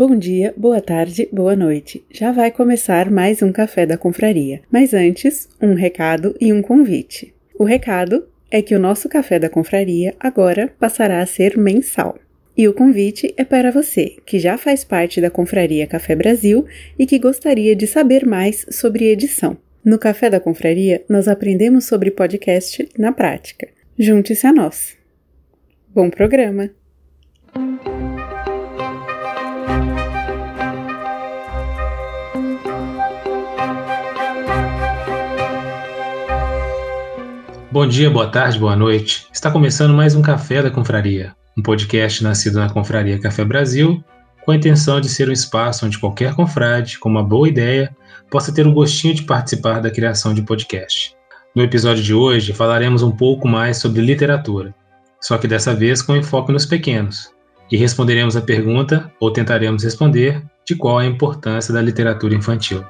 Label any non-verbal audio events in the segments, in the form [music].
Bom dia, boa tarde, boa noite. Já vai começar mais um café da confraria. Mas antes, um recado e um convite. O recado é que o nosso café da confraria agora passará a ser mensal. E o convite é para você que já faz parte da Confraria Café Brasil e que gostaria de saber mais sobre edição. No Café da Confraria, nós aprendemos sobre podcast na prática. Junte-se a nós. Bom programa! Bom dia, boa tarde, boa noite. Está começando mais um Café da Confraria, um podcast nascido na Confraria Café Brasil, com a intenção de ser um espaço onde qualquer confrade, com uma boa ideia, possa ter um gostinho de participar da criação de podcast. No episódio de hoje falaremos um pouco mais sobre literatura, só que dessa vez com enfoque nos pequenos, e responderemos a pergunta, ou tentaremos responder, de qual a importância da literatura infantil.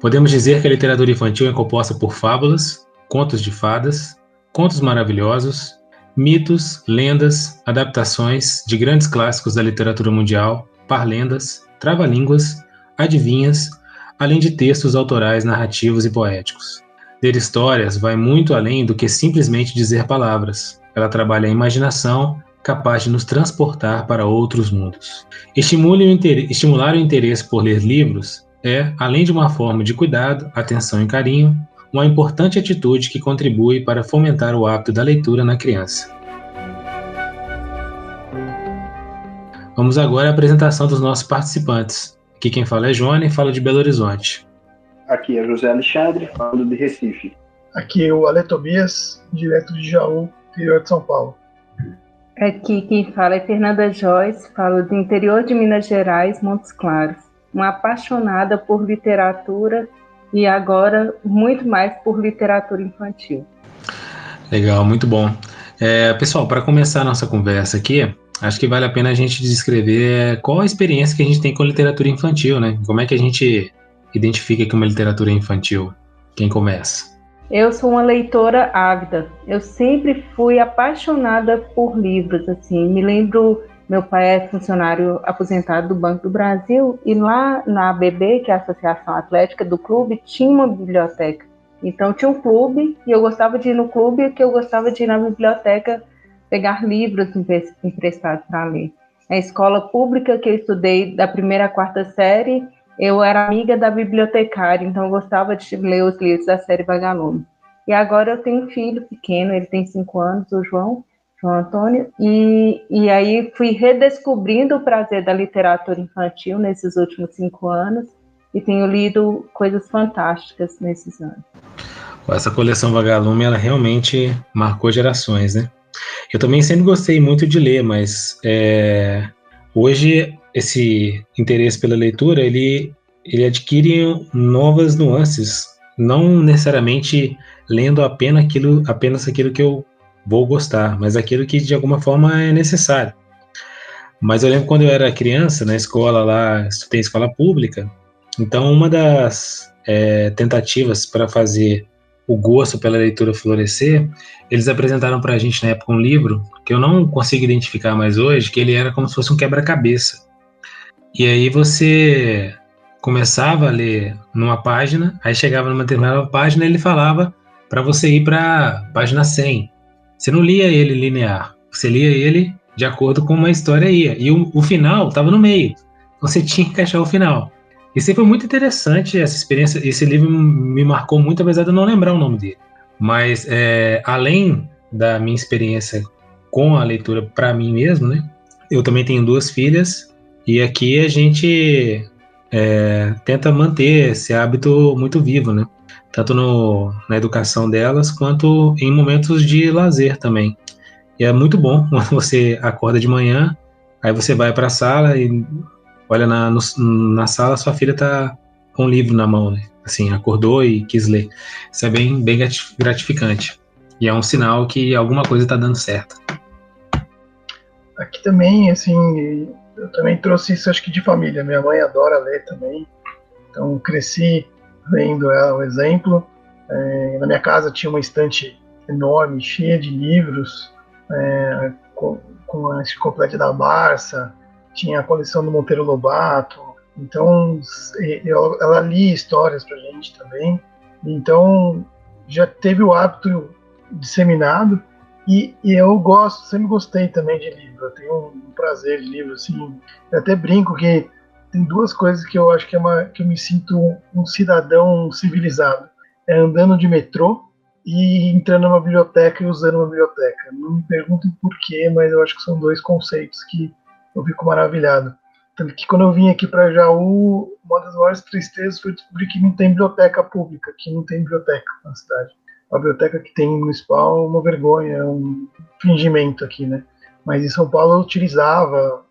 Podemos dizer que a literatura infantil é composta por fábulas, contos de fadas, contos maravilhosos, mitos, lendas, adaptações de grandes clássicos da literatura mundial, parlendas, trava-línguas, adivinhas, além de textos autorais narrativos e poéticos. Ler histórias vai muito além do que simplesmente dizer palavras. Ela trabalha a imaginação, capaz de nos transportar para outros mundos. Estimular o interesse por ler livros é, além de uma forma de cuidado, atenção e carinho, uma importante atitude que contribui para fomentar o hábito da leitura na criança. Vamos agora à apresentação dos nossos participantes. Aqui quem fala é Joana e fala de Belo Horizonte. Aqui é José Alexandre, falando de Recife. Aqui é o Ale Tobias, direto de Jaú, interior de São Paulo. Aqui quem fala é Fernanda Joyce, falo do interior de Minas Gerais, Montes Claros uma apaixonada por literatura e agora muito mais por literatura infantil. Legal, muito bom. É, pessoal, para começar a nossa conversa aqui, acho que vale a pena a gente descrever qual a experiência que a gente tem com literatura infantil, né? Como é que a gente identifica que uma literatura é infantil? Quem começa? Eu sou uma leitora ávida. Eu sempre fui apaixonada por livros, assim. Me lembro meu pai é funcionário aposentado do Banco do Brasil e lá na ABB, que é a Associação Atlética do clube, tinha uma biblioteca. Então tinha um clube e eu gostava de ir no clube que eu gostava de ir na biblioteca pegar livros emprestados para ler. A escola pública que eu estudei da primeira à quarta série, eu era amiga da bibliotecária, então eu gostava de ler os livros da série Vagalume. E agora eu tenho um filho pequeno, ele tem cinco anos, o João, João Antônio, e, e aí fui redescobrindo o prazer da literatura infantil nesses últimos cinco anos e tenho lido coisas fantásticas nesses anos. Essa coleção Vagalume, ela realmente marcou gerações, né? Eu também sempre gostei muito de ler, mas é, hoje esse interesse pela leitura, ele, ele adquire novas nuances, não necessariamente lendo apenas aquilo, apenas aquilo que eu vou gostar, mas aquilo que de alguma forma é necessário. Mas eu lembro quando eu era criança, na escola lá, estudei escola pública, então uma das é, tentativas para fazer o gosto pela leitura florescer, eles apresentaram para a gente na época um livro que eu não consigo identificar mais hoje, que ele era como se fosse um quebra-cabeça. E aí você começava a ler numa página, aí chegava numa determinada página e ele falava para você ir para página 100. Você não lia ele linear, você lia ele de acordo com uma história ia. E o, o final estava no meio. Você [laughs] tinha que achar o final. E sempre foi muito interessante essa experiência. Esse livro me marcou muito, apesar de eu não lembrar o nome dele. Mas, é, além da minha experiência com a leitura para mim mesmo, né? Eu também tenho duas filhas e aqui a gente é, tenta manter esse hábito muito vivo, né? Tanto no, na educação delas quanto em momentos de lazer também. E é muito bom [laughs] quando você acorda de manhã, aí você vai para a sala e olha na, no, na sala, sua filha está com um livro na mão, né? Assim, acordou e quis ler. Isso é bem, bem gratificante. E é um sinal que alguma coisa está dando certo. Aqui também, assim, eu também trouxe isso, acho que de família. Minha mãe adora ler também. Então, cresci vendo ela o exemplo. É, na minha casa tinha uma estante enorme, cheia de livros, é, com a enciclopédia da Barça, tinha a coleção do Monteiro Lobato. Então, eu, ela lia histórias para gente também. Então, já teve o hábito disseminado. E, e, eu gosto, sempre gostei também de livro. Eu tenho um, prazer de livro, assim. Eu até brinco que tem duas coisas que eu acho que é uma que eu me sinto um, cidadão civilizado. É andando de metrô e entrando numa biblioteca e usando uma biblioteca. Não me perguntem por quê, mas eu acho que são dois conceitos que eu fico maravilhado. Tanto que quando eu vim aqui para Jaú, uma das maiores tristezas foi descobrir que não tem biblioteca pública, que não tem biblioteca na cidade. A biblioteca que tem municipal é uma vergonha, é um fingimento aqui, né? Mas em São Paulo eu utilizava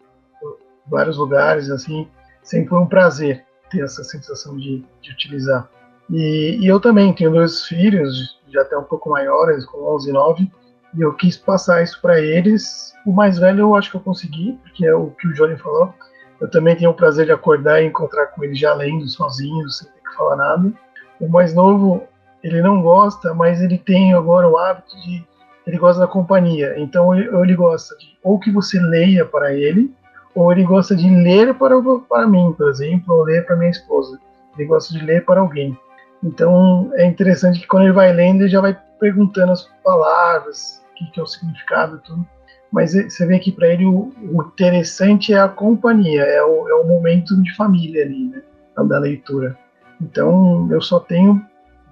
vários lugares, assim, sempre foi um prazer ter essa sensação de, de utilizar. E, e, eu também tenho dois filhos, já até um pouco maiores, com 11 e 9, e eu quis passar isso para eles. O mais velho eu acho que eu consegui, porque é o que o Johnny falou. Eu também tenho o prazer de acordar e encontrar com ele já lendo sozinho, sem ter que falar nada. O mais novo, ele não gosta, mas ele tem agora o hábito de. Ele gosta da companhia. Então ele, ele gosta de ou que você leia para ele, ou ele gosta de ler para, para mim, por exemplo, ou ler para minha esposa. Ele gosta de ler para alguém. Então é interessante que quando ele vai lendo, ele já vai perguntando as palavras, o que, que é o significado, tudo. Mas você vê que para ele o, o, interessante é a companhia, é o, é o momento de família ali, né, da leitura. Então eu só tenho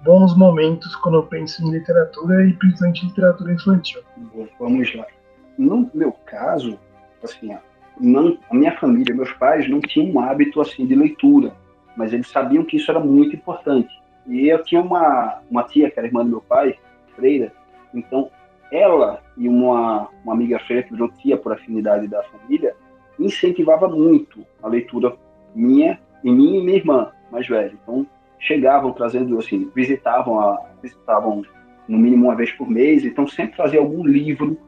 bons momentos quando eu penso em literatura e principalmente literatura infantil. Vamos lá. No meu caso, assim, não, a minha família, meus pais não tinham um hábito assim de leitura, mas eles sabiam que isso era muito importante. E eu tinha uma, uma tia, que era irmã do meu pai, freira, então ela e uma, uma amiga freira que virou tia por afinidade da família, incentivava muito a leitura minha e minha e minha irmã mais velha. Então chegavam trazendo assim, visitavam a, visitavam no mínimo uma vez por mês, então sempre trazia algum livro,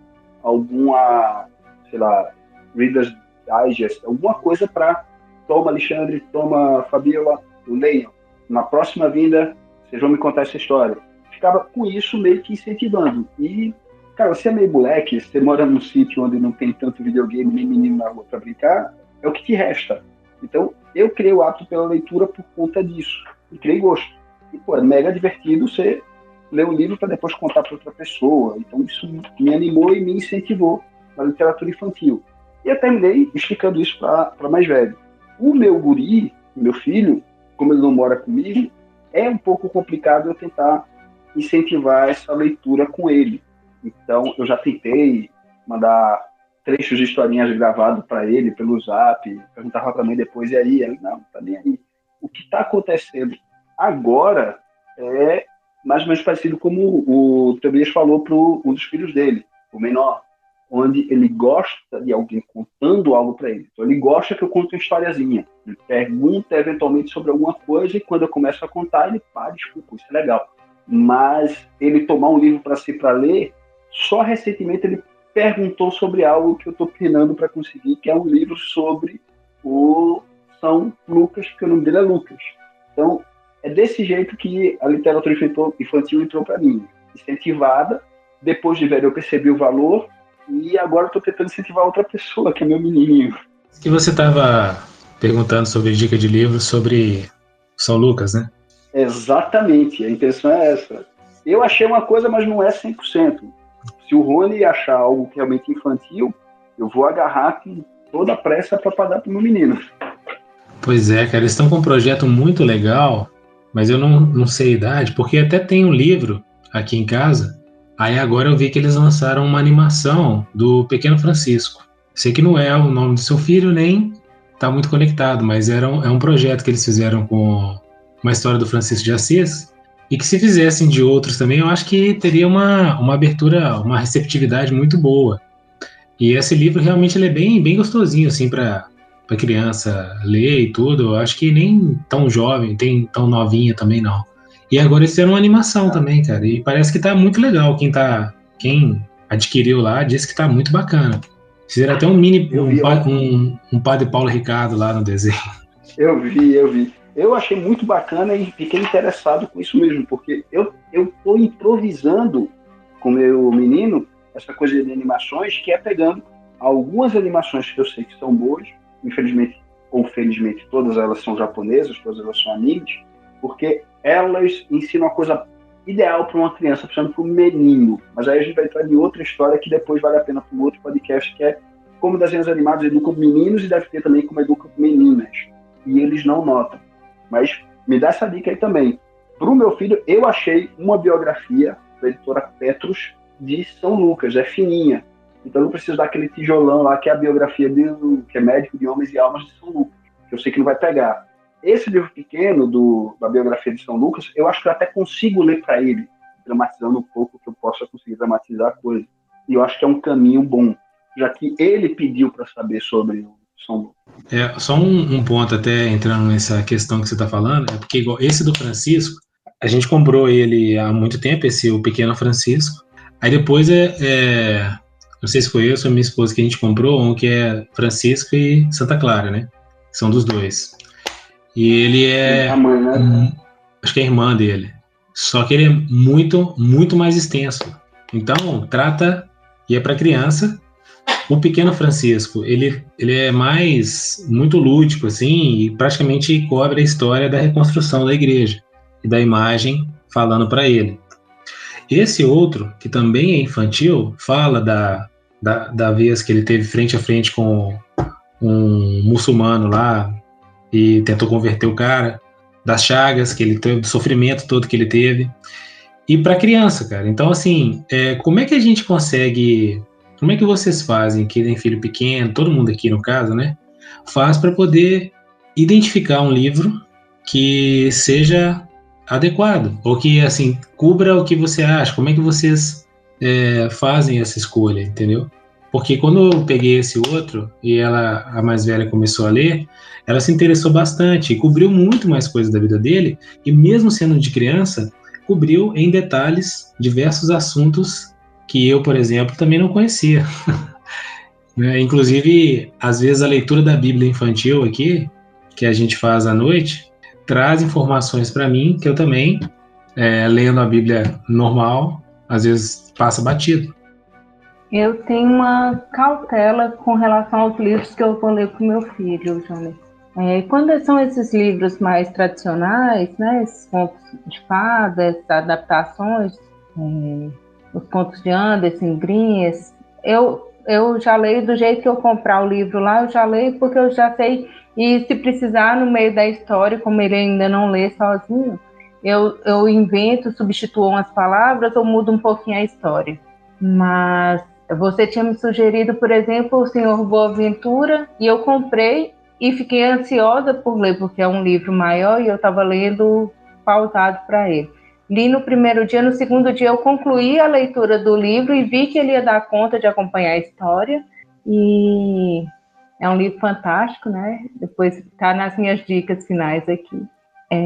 alguma, sei lá, Reader's Digest, alguma coisa para toma Alexandre, toma Fabiola, leiam. Na próxima vinda, vocês vão me contar essa história. Ficava com isso meio que incentivando. E, cara, você é meio moleque, você mora num sítio onde não tem tanto videogame nem menino na rua para brincar, é o que te resta. Então, eu criei o hábito pela leitura por conta disso. E criei gosto. E, pô, é mega divertido você ler um livro para depois contar para outra pessoa. Então, isso me animou e me incentivou na literatura infantil. E eu terminei explicando isso para mais velho. O meu guri, meu filho, como ele não mora comigo, é um pouco complicado eu tentar incentivar essa leitura com ele. Então, eu já tentei mandar trechos de historinhas gravados para ele pelo zap, perguntava para mim depois, e aí? Ele, não, tá nem aí. O que está acontecendo agora é mais ou menos parecido como o Tobias falou para um dos filhos dele, o menor onde ele gosta de alguém contando algo para ele. Então, ele gosta que eu conte uma historiazinha. Ele pergunta eventualmente sobre alguma coisa e quando eu começo a contar, ele para, desculpa, isso é legal. Mas ele tomar um livro para si para ler, só recentemente ele perguntou sobre algo que eu estou penando para conseguir, que é um livro sobre o São Lucas, que o nome dele é Lucas. Então, é desse jeito que a literatura infantil entrou para mim, incentivada. Depois de velho, eu percebi o valor e agora eu tô tentando incentivar outra pessoa, que é meu menininho. Que você estava perguntando sobre dica de livro sobre São Lucas, né? Exatamente, a intenção é essa. Eu achei uma coisa, mas não é 100%. Se o Rony achar algo realmente infantil, eu vou agarrar com toda a pressa para pagar para o meu menino. Pois é, cara, eles estão com um projeto muito legal, mas eu não, não sei a idade, porque até tem um livro aqui em casa Aí agora eu vi que eles lançaram uma animação do Pequeno Francisco. Sei que não é o nome do seu filho, nem tá muito conectado, mas era um, é um projeto que eles fizeram com uma história do Francisco de Assis. E que se fizessem de outros também, eu acho que teria uma, uma abertura, uma receptividade muito boa. E esse livro realmente ele é bem, bem gostosinho, assim, para para criança ler e tudo. Eu acho que nem tão jovem, tem tão novinha também não. E agora eles fizeram uma animação também, cara. E parece que tá muito legal. Quem tá. Quem adquiriu lá disse que tá muito bacana. Fizeram até um mini. Um, vi, um, um padre Paulo Ricardo lá no desenho. Eu vi, eu vi. Eu achei muito bacana e fiquei interessado com isso mesmo, porque eu, eu tô improvisando com meu menino essa coisa de animações que é pegando algumas animações que eu sei que são boas, infelizmente ou felizmente todas elas são japonesas, todas elas são animes, porque elas ensinam a coisa ideal para uma criança, principalmente para um menino. Mas aí a gente vai entrar em outra história que depois vale a pena para um outro podcast, que é como desenhos animados educam meninos e deve ter também como educam meninas. E eles não notam. Mas me dá essa dica aí também. Para o meu filho, eu achei uma biografia da editora Petrus de São Lucas, é fininha. Então não preciso dar aquele tijolão lá, que é a biografia de, que é médico de homens e almas de São Lucas, que eu sei que não vai pegar. Esse livro pequeno do, da biografia de São Lucas, eu acho que eu até consigo ler para ele, dramatizando um pouco que eu possa conseguir dramatizar a coisa. E eu acho que é um caminho bom, já que ele pediu para saber sobre o São Lucas. É, só um, um, ponto até entrando nessa questão que você está falando, é porque igual esse do Francisco, a gente comprou ele há muito tempo, esse o Pequeno Francisco. Aí depois é, é não sei se foi eu ou minha esposa que a gente comprou, um que é Francisco e Santa Clara, né? São dos dois. E ele é. Mãe, né? acho que é a irmã dele. Só que ele é muito, muito mais extenso. Então, trata, e é para criança. O pequeno Francisco, ele, ele é mais, muito lúdico, assim, e praticamente cobre a história da reconstrução da igreja e da imagem falando para ele. Esse outro, que também é infantil, fala da, da, da vez que ele teve frente a frente com um muçulmano lá, e tentou converter o cara, das chagas que ele teve, do sofrimento todo que ele teve. E para criança, cara. Então, assim, é, como é que a gente consegue. Como é que vocês fazem, que tem filho pequeno, todo mundo aqui no caso, né? Faz para poder identificar um livro que seja adequado, ou que, assim, cubra o que você acha. Como é que vocês é, fazem essa escolha, entendeu? Porque quando eu peguei esse outro e ela, a mais velha, começou a ler, ela se interessou bastante e cobriu muito mais coisas da vida dele, e mesmo sendo de criança, cobriu em detalhes diversos assuntos que eu, por exemplo, também não conhecia. [laughs] né? Inclusive, às vezes a leitura da Bíblia infantil aqui, que a gente faz à noite, traz informações para mim que eu também, é, lendo a Bíblia normal, às vezes passa batido. Eu tenho uma cautela com relação aos livros que eu vou ler com meu filho, Jonas. É, quando são esses livros mais tradicionais, né, esses contos de fadas, adaptações, é, os contos de Anderson, Grinhas, eu, eu já leio do jeito que eu comprar o livro lá, eu já leio porque eu já sei, e se precisar no meio da história, como ele ainda não lê sozinho, eu, eu invento, substituo umas palavras ou mudo um pouquinho a história. Mas você tinha me sugerido, por exemplo, O Senhor Boaventura, e eu comprei e fiquei ansiosa por ler, porque é um livro maior e eu estava lendo pautado para ele. Li no primeiro dia, no segundo dia eu concluí a leitura do livro e vi que ele ia dar conta de acompanhar a história. E é um livro fantástico, né? Depois está nas minhas dicas finais aqui. É,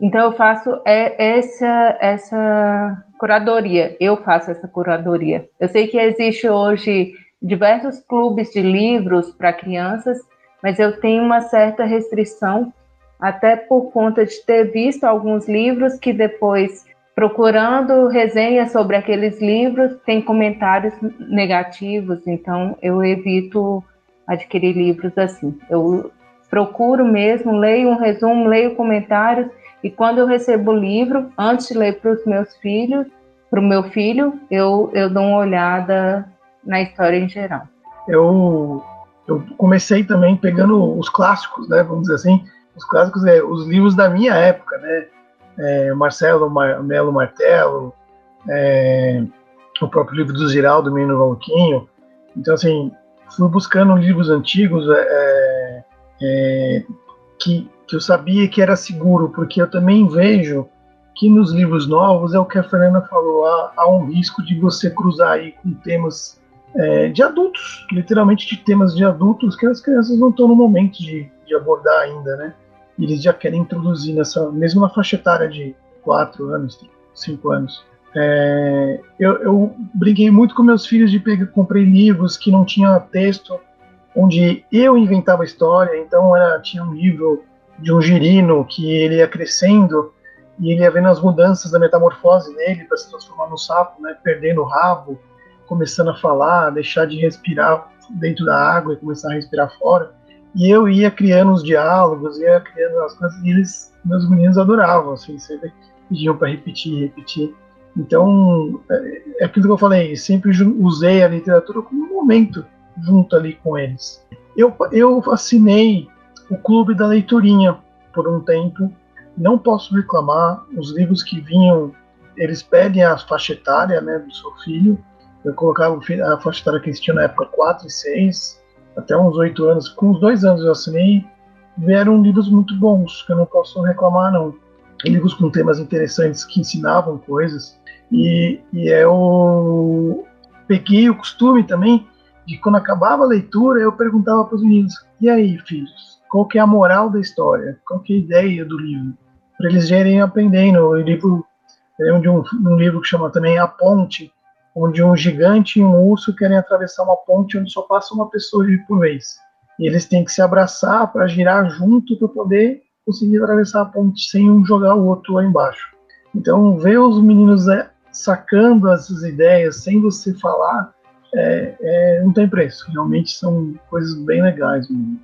então eu faço é, essa, essa curadoria, eu faço essa curadoria. Eu sei que existe hoje diversos clubes de livros para crianças, mas eu tenho uma certa restrição, até por conta de ter visto alguns livros que depois, procurando resenhas sobre aqueles livros, tem comentários negativos, então eu evito adquirir livros assim. Eu procuro mesmo, leio um resumo, leio comentários e quando eu recebo o livro, antes de ler para os meus filhos, para o meu filho, eu, eu dou uma olhada na história em geral. Eu, eu comecei também pegando os clássicos, né? Vamos dizer assim, os clássicos, é, os livros da minha época, né? É, Marcelo Mar, Melo Martelo, é, o próprio livro do Ziraldo Menino Valquinho. Então, assim, fui buscando livros antigos é, é que, que eu sabia que era seguro, porque eu também vejo que nos livros novos é o que a Fernanda falou, há, há um risco de você cruzar aí com temas é, de adultos, literalmente de temas de adultos que as crianças não estão no momento de, de abordar ainda, né? Eles já querem introduzir nessa, mesmo na faixa etária de 4 anos, 5 anos. É, eu, eu briguei muito com meus filhos de pegar, comprei livros que não tinha texto, onde eu inventava a história. Então era, tinha um livro de um girino que ele ia crescendo e ele ia vendo as mudanças da metamorfose dele para se transformar no sapo, né, perdendo o rabo, começando a falar, deixar de respirar dentro da água e começar a respirar fora. E eu ia criando os diálogos, ia criando as coisas, e eles, meus meninos adoravam, assim, sempre pediam para repetir, repetir. Então, é, é aquilo que eu falei, sempre usei a literatura como um momento junto ali com eles. Eu, eu assinei o Clube da Leiturinha por um tempo, não posso reclamar, os livros que vinham, eles pedem a faixa etária né, do seu filho, eu colocava a faixa etária que eles tinham na época 4 e 6, até uns 8 anos, com uns dois anos eu assinei, vieram livros muito bons, que eu não posso reclamar não. Livros com temas interessantes que ensinavam coisas, e, e eu peguei o costume também de quando acabava a leitura, eu perguntava para os meninos: e aí, filhos, qual que é a moral da história? Qual que é a ideia do livro? Para eles irem aprendendo. O livro, eu de um, um, livro que chama também A Ponte, onde um gigante e um urso querem atravessar uma ponte onde só passa uma pessoa por vez. E eles têm que se abraçar para girar junto para poder conseguir atravessar a ponte sem um jogar o outro lá embaixo. Então, ver os meninos é, sacando essas ideias sem você falar, é, é, não tem preço. Realmente são coisas bem legais. Mesmo.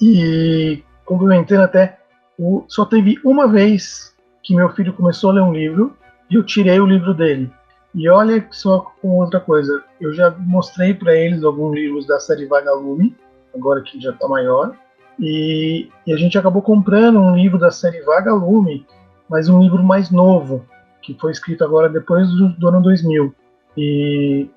E complementando até, o, só teve uma vez que meu filho começou a ler um livro e eu tirei o livro dele. E olha só com outra coisa, eu já mostrei para eles alguns livros da série Vagalume, agora que já está maior, e, e, a gente acabou comprando um livro da série Vagalume, mas um livro mais novo, que foi escrito agora depois do, do ano 2000. E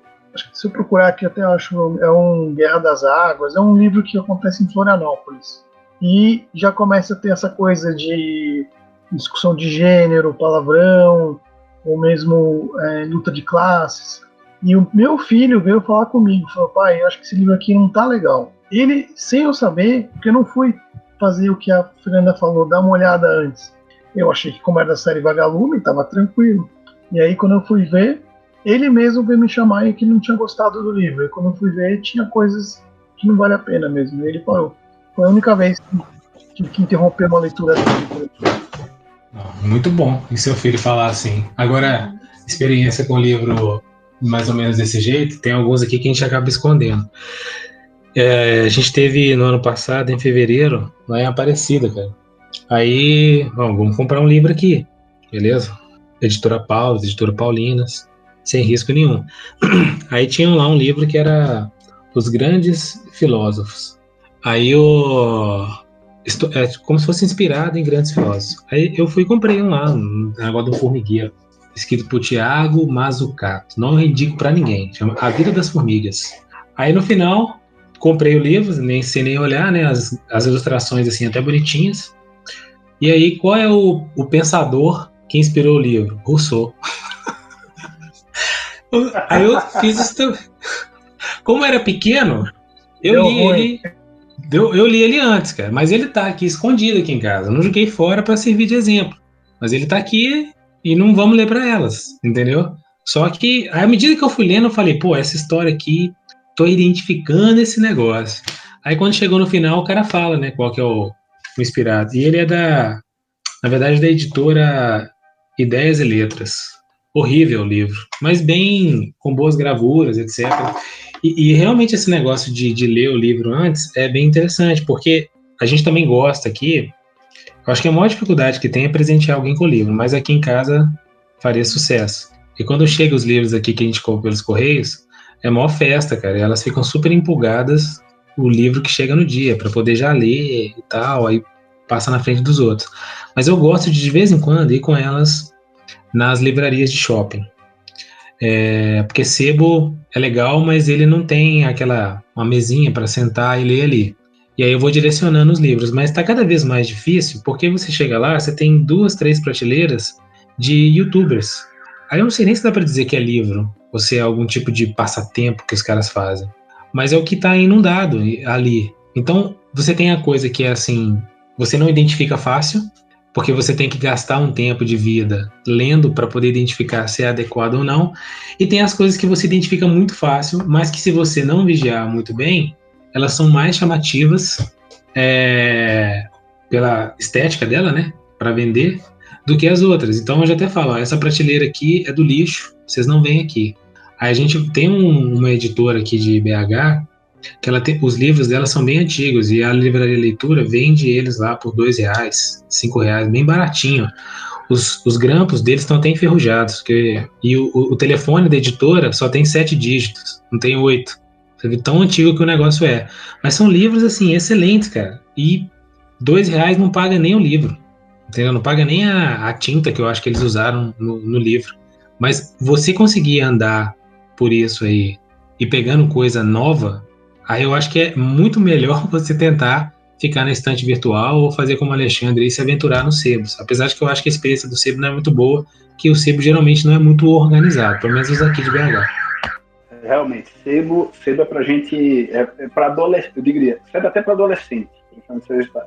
se eu procurar aqui até acho é um Guerra das Águas, é um livro que acontece em Florianópolis. E já começa a ter essa coisa de discussão de gênero, palavrão, ou mesmo é, luta de classes. E o meu filho veio falar comigo, falou, pai, eu acho que esse livro aqui não tá legal. Ele, sem eu saber, porque eu não fui fazer o que a Fernanda falou, dar uma olhada antes. Eu achei que, como era da série Vagalume, estava tranquilo. E aí, quando eu fui ver, ele mesmo veio me chamar e que não tinha gostado do livro. E quando eu fui ver, tinha coisas que não vale a pena mesmo. E ele parou. Foi a única vez que, que interrompeu uma leitura dele. Muito bom. E seu filho falar assim. Agora, experiência com o livro mais ou menos desse jeito, tem alguns aqui que a gente acaba escondendo. É, a gente teve no ano passado, em fevereiro, lá em Aparecida, cara. Aí, bom, vamos comprar um livro aqui, beleza? Editora Paulus, Editora Paulinas, sem risco nenhum. [clears throat] Aí tinham lá um livro que era Os Grandes Filósofos. Aí o é como se fosse inspirado em grandes filósofos. Aí eu fui e comprei um lá, um negócio do formigueiro, escrito por Tiago Mazucato. Não indico para ninguém, chama A Vida das Formigas. Aí no final, comprei o livro, nem sei nem olhar, né? As, as ilustrações assim até bonitinhas. E aí, qual é o, o pensador que inspirou o livro? Rousseau. [laughs] aí eu fiz isso também. Como era pequeno, eu Deu li ruim. ele. Deu, eu li ele antes, cara. Mas ele tá aqui escondido aqui em casa. Eu não joguei fora para servir de exemplo. Mas ele tá aqui e não vamos ler para elas, entendeu? Só que, à medida que eu fui lendo, eu falei, pô, essa história aqui, tô identificando esse negócio. Aí quando chegou no final, o cara fala, né, qual que é o, inspirado. E ele é da, na verdade, da editora Ideias e Letras. Horrível o livro, mas bem com boas gravuras, etc. E, e realmente esse negócio de, de ler o livro antes é bem interessante, porque a gente também gosta aqui. Eu acho que a maior dificuldade que tem é presentear alguém com o livro, mas aqui em casa faria sucesso. E quando chega os livros aqui que a gente compra pelos correios, é maior festa, cara. Elas ficam super empolgadas o livro que chega no dia, para poder já ler e tal, aí passa na frente dos outros. Mas eu gosto de, de vez em quando, ir com elas nas livrarias de shopping. É, porque sebo é legal, mas ele não tem aquela uma mesinha para sentar e ler ali. E aí eu vou direcionando os livros, mas está cada vez mais difícil, porque você chega lá, você tem duas, três prateleiras de youtubers. Aí eu não sei nem se dá para dizer que é livro, ou se é algum tipo de passatempo que os caras fazem mas é o que está inundado ali. Então, você tem a coisa que é assim, você não identifica fácil, porque você tem que gastar um tempo de vida lendo para poder identificar se é adequado ou não, e tem as coisas que você identifica muito fácil, mas que se você não vigiar muito bem, elas são mais chamativas é, pela estética dela, né, para vender, do que as outras. Então eu já até falo, ó, essa prateleira aqui é do lixo, vocês não vêm aqui. Aí a gente tem um, uma editora aqui de BH que ela tem, os livros dela são bem antigos e a livraria leitura vende eles lá por dois reais, cinco reais, bem baratinho. Os, os grampos deles estão até enferrujados, que, e o, o, telefone da editora só tem sete dígitos, não tem oito. Tão antigo que o negócio é. Mas são livros assim excelentes, cara. E dois reais não paga nem o livro, entendeu? Não paga nem a, a tinta que eu acho que eles usaram no, no livro. Mas você conseguir andar por isso aí e pegando coisa nova, aí eu acho que é muito melhor [laughs] você tentar ficar na estante virtual ou fazer como Alexandre e se aventurar nos sebos. Apesar de que eu acho que a experiência do sebo não é muito boa, que o sebo geralmente não é muito organizado, pelo menos os aqui de BH. Realmente, sebo, sebo é pra gente, é, é para adolescente, eu diria, sebo até para adolescente,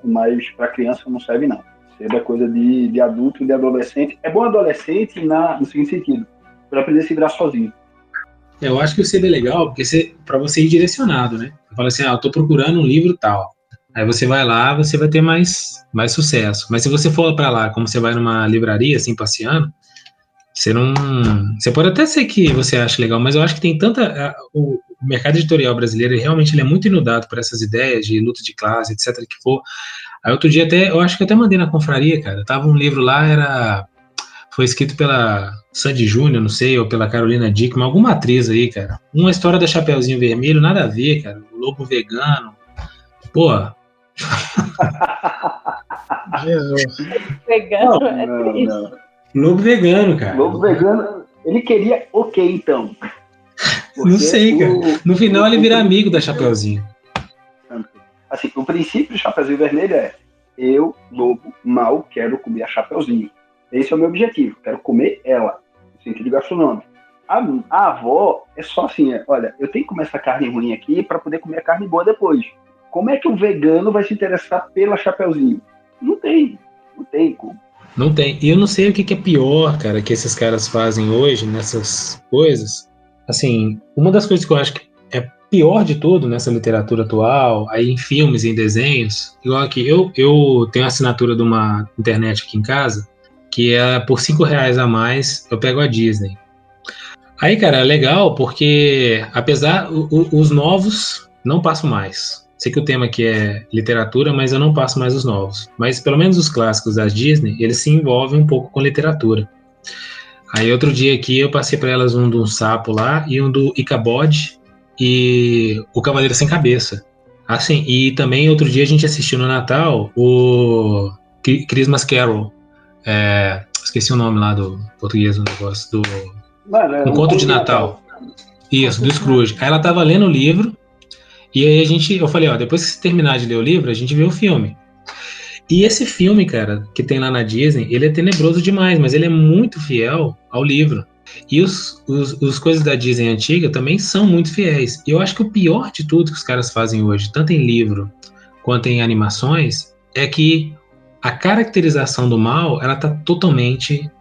mas para criança não serve não. Sebo é coisa de, de adulto de adolescente. É bom adolescente na, no seguinte sentido, para aprender a se virar sozinho. Eu acho que o CD é legal porque para você ir direcionado, né? Você fala assim, ah, eu tô procurando um livro tal. Aí você vai lá, você vai ter mais, mais sucesso. Mas se você for para lá, como você vai numa livraria, assim, passeando, você não. Você pode até ser que você ache legal, mas eu acho que tem tanta. O mercado editorial brasileiro realmente ele é muito inundado por essas ideias de luta de classe, etc. que for. Aí outro dia até, eu acho que até mandei na confraria, cara. Tava um livro lá, era. Foi escrito pela Sandy Júnior, não sei, ou pela Carolina Dickman, alguma atriz aí, cara. Uma história da Chapeuzinho Vermelho, nada a ver, cara. O lobo vegano. Pô. Jesus. Vegano não, é não, não. Lobo vegano, cara. Lobo vegano, ele queria o okay, quê, então? Porque não sei, cara. No final o, ele vira amigo da Chapeuzinho. Assim, o princípio do Chapeuzinho Vermelho é eu, lobo, mal quero comer a Chapeuzinho. Esse é o meu objetivo, quero comer ela sentido gastronômico. A, a avó é só assim, é, olha, eu tenho que comer essa carne ruim aqui para poder comer a carne boa depois. Como é que o vegano vai se interessar pela Chapeuzinho? Não tem, não tem como. Não tem. E eu não sei o que, é pior, cara, que esses caras fazem hoje nessas coisas. Assim, uma das coisas que eu acho que é pior de tudo nessa literatura atual, aí em filmes em desenhos, igual aqui, eu, eu tenho a assinatura de uma internet aqui em casa, que é por cinco reais a mais eu pego a Disney. Aí, cara, é legal porque apesar o, o, os novos não passo mais. Sei que o tema aqui é literatura, mas eu não passo mais os novos. Mas pelo menos os clássicos da Disney, eles se envolvem um pouco com literatura. Aí outro dia aqui eu passei para elas um do sapo lá e um do Icabod e o Cavaleiro Sem Cabeça. Assim, e também outro dia a gente assistiu no Natal o Christmas Carol, é, esqueci o nome lá do português do negócio, do. Mano, é um conto de Natal. Natal. Isso, do Scrooge. Aí ela tava lendo o livro, e aí a gente, eu falei, ó, depois que você terminar de ler o livro, a gente vê o filme. E esse filme, cara, que tem lá na Disney, ele é tenebroso demais, mas ele é muito fiel ao livro. E os, os, os coisas da Disney antiga também são muito fiéis. E eu acho que o pior de tudo que os caras fazem hoje, tanto em livro quanto em animações, é que a caracterização do mal, ela tá totalmente,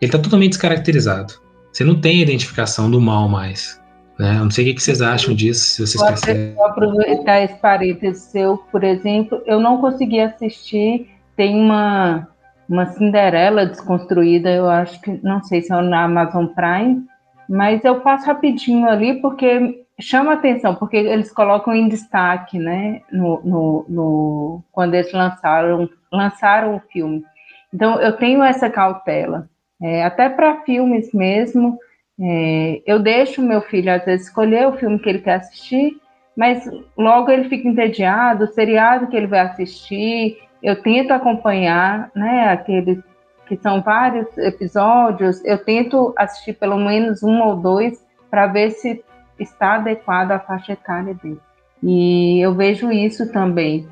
ele tá totalmente descaracterizado. Você não tem identificação do mal mais. Né? Eu não sei o que vocês acham disso, se vocês percebem. aproveitar esse parênteses seu, por exemplo, eu não consegui assistir, tem uma, uma Cinderela desconstruída, eu acho que, não sei se é na Amazon Prime, mas eu passo rapidinho ali porque chama atenção, porque eles colocam em destaque, né, no, no, no, quando eles lançaram, lançaram o filme. Então, eu tenho essa cautela. É, até para filmes mesmo, é, eu deixo meu filho, às vezes, escolher o filme que ele quer assistir, mas logo ele fica entediado, o seriado que ele vai assistir, eu tento acompanhar, né, aqueles que são vários episódios, eu tento assistir pelo menos um ou dois para ver se está adequado à faixa etária dele. E eu vejo isso também,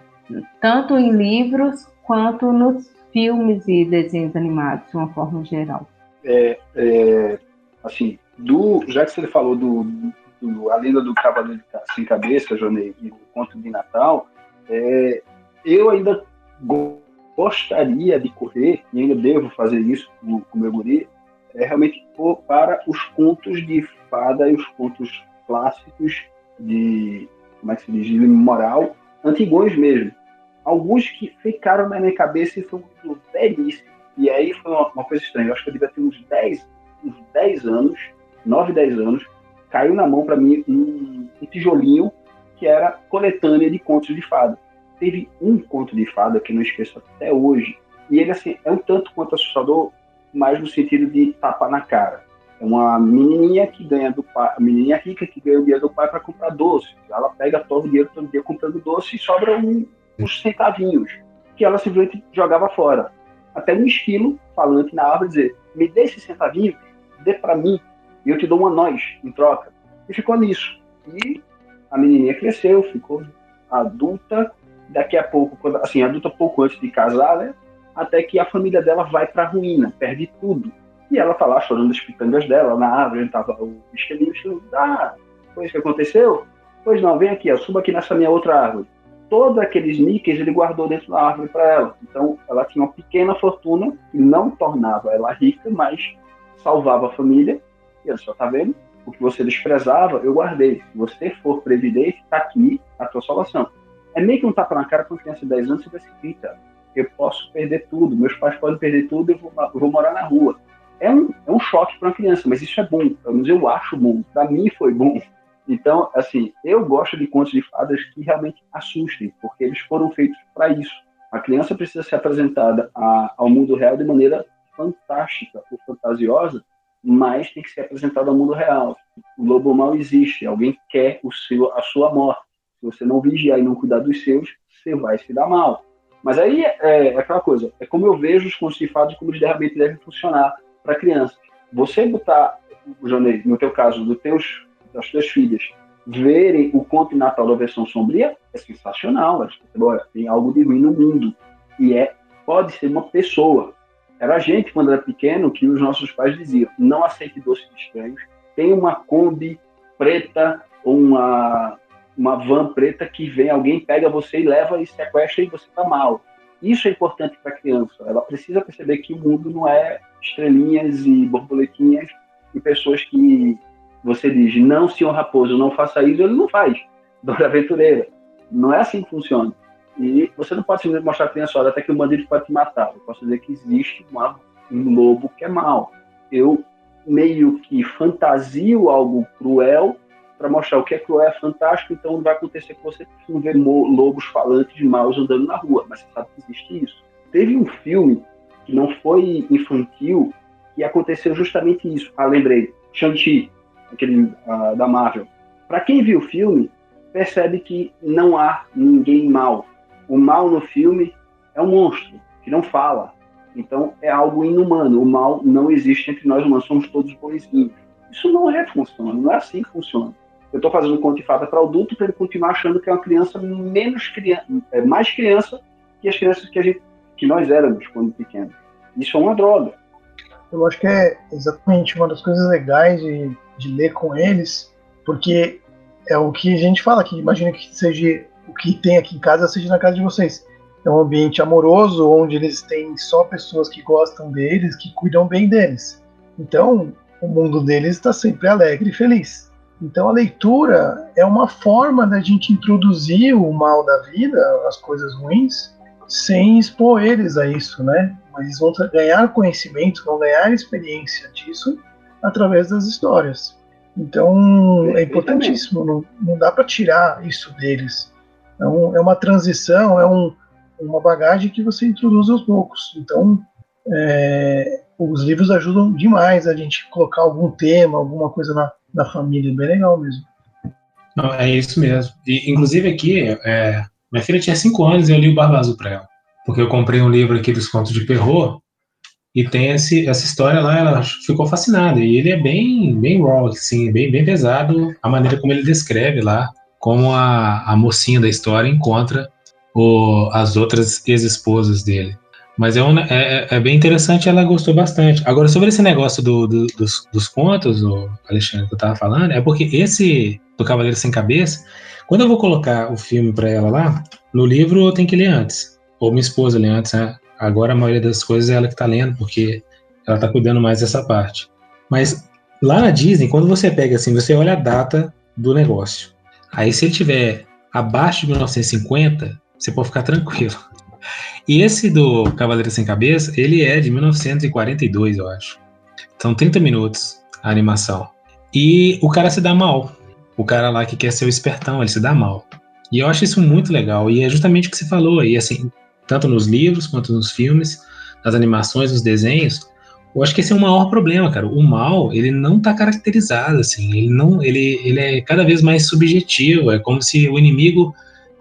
tanto em livros quanto nos filmes e desenhos animados, de uma forma geral. É, é assim, do, já que você falou do, do A Lenda do Cavaleiro Sem Cabeça, Jonei, e do Conto de Natal, é, eu ainda gostaria de correr, e ainda devo fazer isso com o meu guri, é realmente para os contos de fada e os contos clássicos de, como é que se diz, de moral, antigões mesmo. Alguns que ficaram na minha cabeça e foram velhíssimos. E aí foi uma, uma, coisa estranha. Eu acho que eu devia ter uns 10, uns 10 anos, 9, 10 anos. Caiu na mão para mim um, um, tijolinho que era coletânea de contos de fada. Teve um conto de fada que não esqueço até hoje, e ele assim é um tanto quanto assustador, mas no sentido de tapa na cara. Uma menininha que ganha do pai, menininha rica que ganha o dinheiro do pai para comprar doce. Ela pega todo o dinheiro todo dia comprando doce e sobra um, uns centavinhos que ela simplesmente jogava fora. Até um esquilo falante na árvore dizer: "Me dê esse centavinho, dê para mim e eu te dou uma noz em troca". E ficou nisso. E a menininha cresceu, ficou adulta. Daqui a pouco, quando, assim, adulta pouco antes de casar, né? Até que a família dela vai para ruína, perde tudo e ela tá lá chorando as pitangas dela na árvore, tava o esquelinho, ah, foi isso que aconteceu? Pois não, vem aqui, suba aqui nessa minha outra árvore. Todos aqueles níqueis ele guardou dentro da árvore para ela. Então ela tinha uma pequena fortuna que não tornava ela rica, mas salvava a família. E ela só tá vendo? O que você desprezava, eu guardei. Se você for previdente, tá aqui a tua salvação. É meio que um tapa na cara quando criança de 10 anos, você vai se eu posso perder tudo, meus pais podem perder tudo, eu vou, eu vou morar na rua é um, é um choque para uma criança, mas isso é bom, pelo menos eu acho bom, para mim foi bom. Então, assim, eu gosto de contos de fadas que realmente assustem, porque eles foram feitos para isso. A criança precisa ser apresentada a, ao mundo real de maneira fantástica ou fantasiosa, mas tem que ser apresentada ao mundo real. O lobo mal existe, alguém quer o seu, a sua morte. Se você não vigiar e não cuidar dos seus, você vai se dar mal. Mas aí é, é aquela coisa, é como eu vejo os contos de fadas como eles realmente devem funcionar para criança. Você botar, Jonei, no teu caso, dos teus, das tuas filhas, verem o conto de Natal da versão sombria, é sensacional. Olha, tem algo de ruim no mundo. E é, pode ser uma pessoa. Era a gente, quando era pequeno, que os nossos pais diziam: não aceite doces estranhos. Tem uma Kombi preta uma, uma van preta que vem, alguém pega você e leva e sequestra e você está mal. Isso é importante para a criança. Ela precisa perceber que o mundo não é estrelinhas e borboletinhas e pessoas que você diz, não, senhor Raposo, não faça isso, ele não faz. [laughs] Dora Aventureira. Não é assim que funciona. E você não pode simplesmente mostrar a criança, olha, até que o bandido pode te matar. Eu posso dizer que existe uma, um lobo que é mau. Eu meio que fantasio algo cruel para mostrar o que é cruel é fantástico, então não vai acontecer que você não vê lobos falantes maus andando na rua, mas você sabe que existe isso. Teve um filme que não foi infantil e aconteceu justamente isso. Ah, lembrei, Shang-Chi, aquele uh, da Marvel. Para quem viu o filme, percebe que não há ninguém mal. O mal no filme é um monstro que não fala. Então é algo inumano. O mal não existe entre nós humanos, somos todos bonzinhos. Isso não é funciona, não é assim que funciona eu estou fazendo conto de fada para adulto para ele continuar achando que é uma criança menos criança, é mais criança que as crianças que a gente, que nós éramos quando pequenos. Isso é uma droga. Eu acho que é exatamente uma das coisas legais de, de ler com eles, porque é o que a gente fala aqui. Imagina que seja o que tem aqui em casa seja na casa de vocês. É um ambiente amoroso onde eles têm só pessoas que gostam deles, que cuidam bem deles. Então, o mundo deles está sempre alegre e feliz. Então a leitura é uma forma da gente introduzir o mal da vida, as coisas ruins, sem expor eles a isso, né? Mas eles vão ganhar conhecimento, vão ganhar experiência disso através das histórias. Então é importantíssimo, não, não dá para tirar isso deles. É, um, é uma transição, é um, uma bagagem que você introduz aos poucos. Então é, os livros ajudam demais a gente colocar algum tema, alguma coisa na, da família, bem legal mesmo. Não, é isso mesmo. E, inclusive aqui, é, minha filha tinha 5 anos e eu li o Barba Azul para ela. Porque eu comprei um livro aqui dos contos de Perrault e tem esse, essa história lá, ela ficou fascinada. E ele é bem, bem raw, assim, bem, bem pesado, a maneira como ele descreve lá, como a, a mocinha da história encontra o, as outras ex-esposas dele. Mas é, um, é, é, é, bem interessante, ela gostou bastante. Agora, sobre esse negócio do, do, dos, dos contos, o Alexandre, que eu tava falando, é porque esse do Cavaleiro Sem Cabeça, quando eu vou colocar o filme para ela lá, no livro eu tenho que ler antes. Ou minha esposa lê antes, né? Agora a maioria das coisas é ela que tá lendo, porque ela tá cuidando mais dessa parte. Mas lá na Disney, quando você pega assim, você olha a data do negócio. Aí se ele tiver abaixo de 1950, você pode ficar tranquilo e esse do Cavaleiro Sem Cabeça, ele é de 1942, eu acho. São 30 minutos a animação. E o cara se dá mal. O, cara lá que quer ser o espertão, ele se dá mal. E eu acho isso muito legal. E é justamente o que você falou aí, assim, tanto nos livros quanto nos filmes, nas animações, nos desenhos. Eu acho que esse é o maior problema, cara. O mal, ele não tá caracterizado, assim. Ele não, ele, ele é cada vez mais subjetivo. É como se o inimigo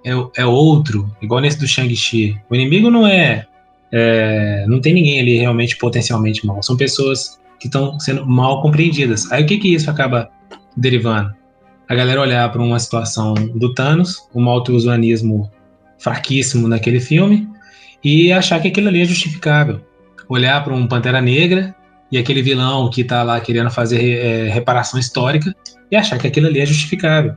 é, é outro, igual nesse do Shang-Chi. O inimigo não é, é, Não tem ninguém ali realmente potencialmente mal. São pessoas que estão sendo mal compreendidas. Aí o que que isso acaba derivando? A galera olhar para uma situação do Thanos, um maltusianismo fraquíssimo naquele filme, e achar que aquilo ali é justificável. Olhar para um Pantera Negra e aquele vilão que está lá querendo fazer é, reparação histórica e achar que aquilo ali é justificável.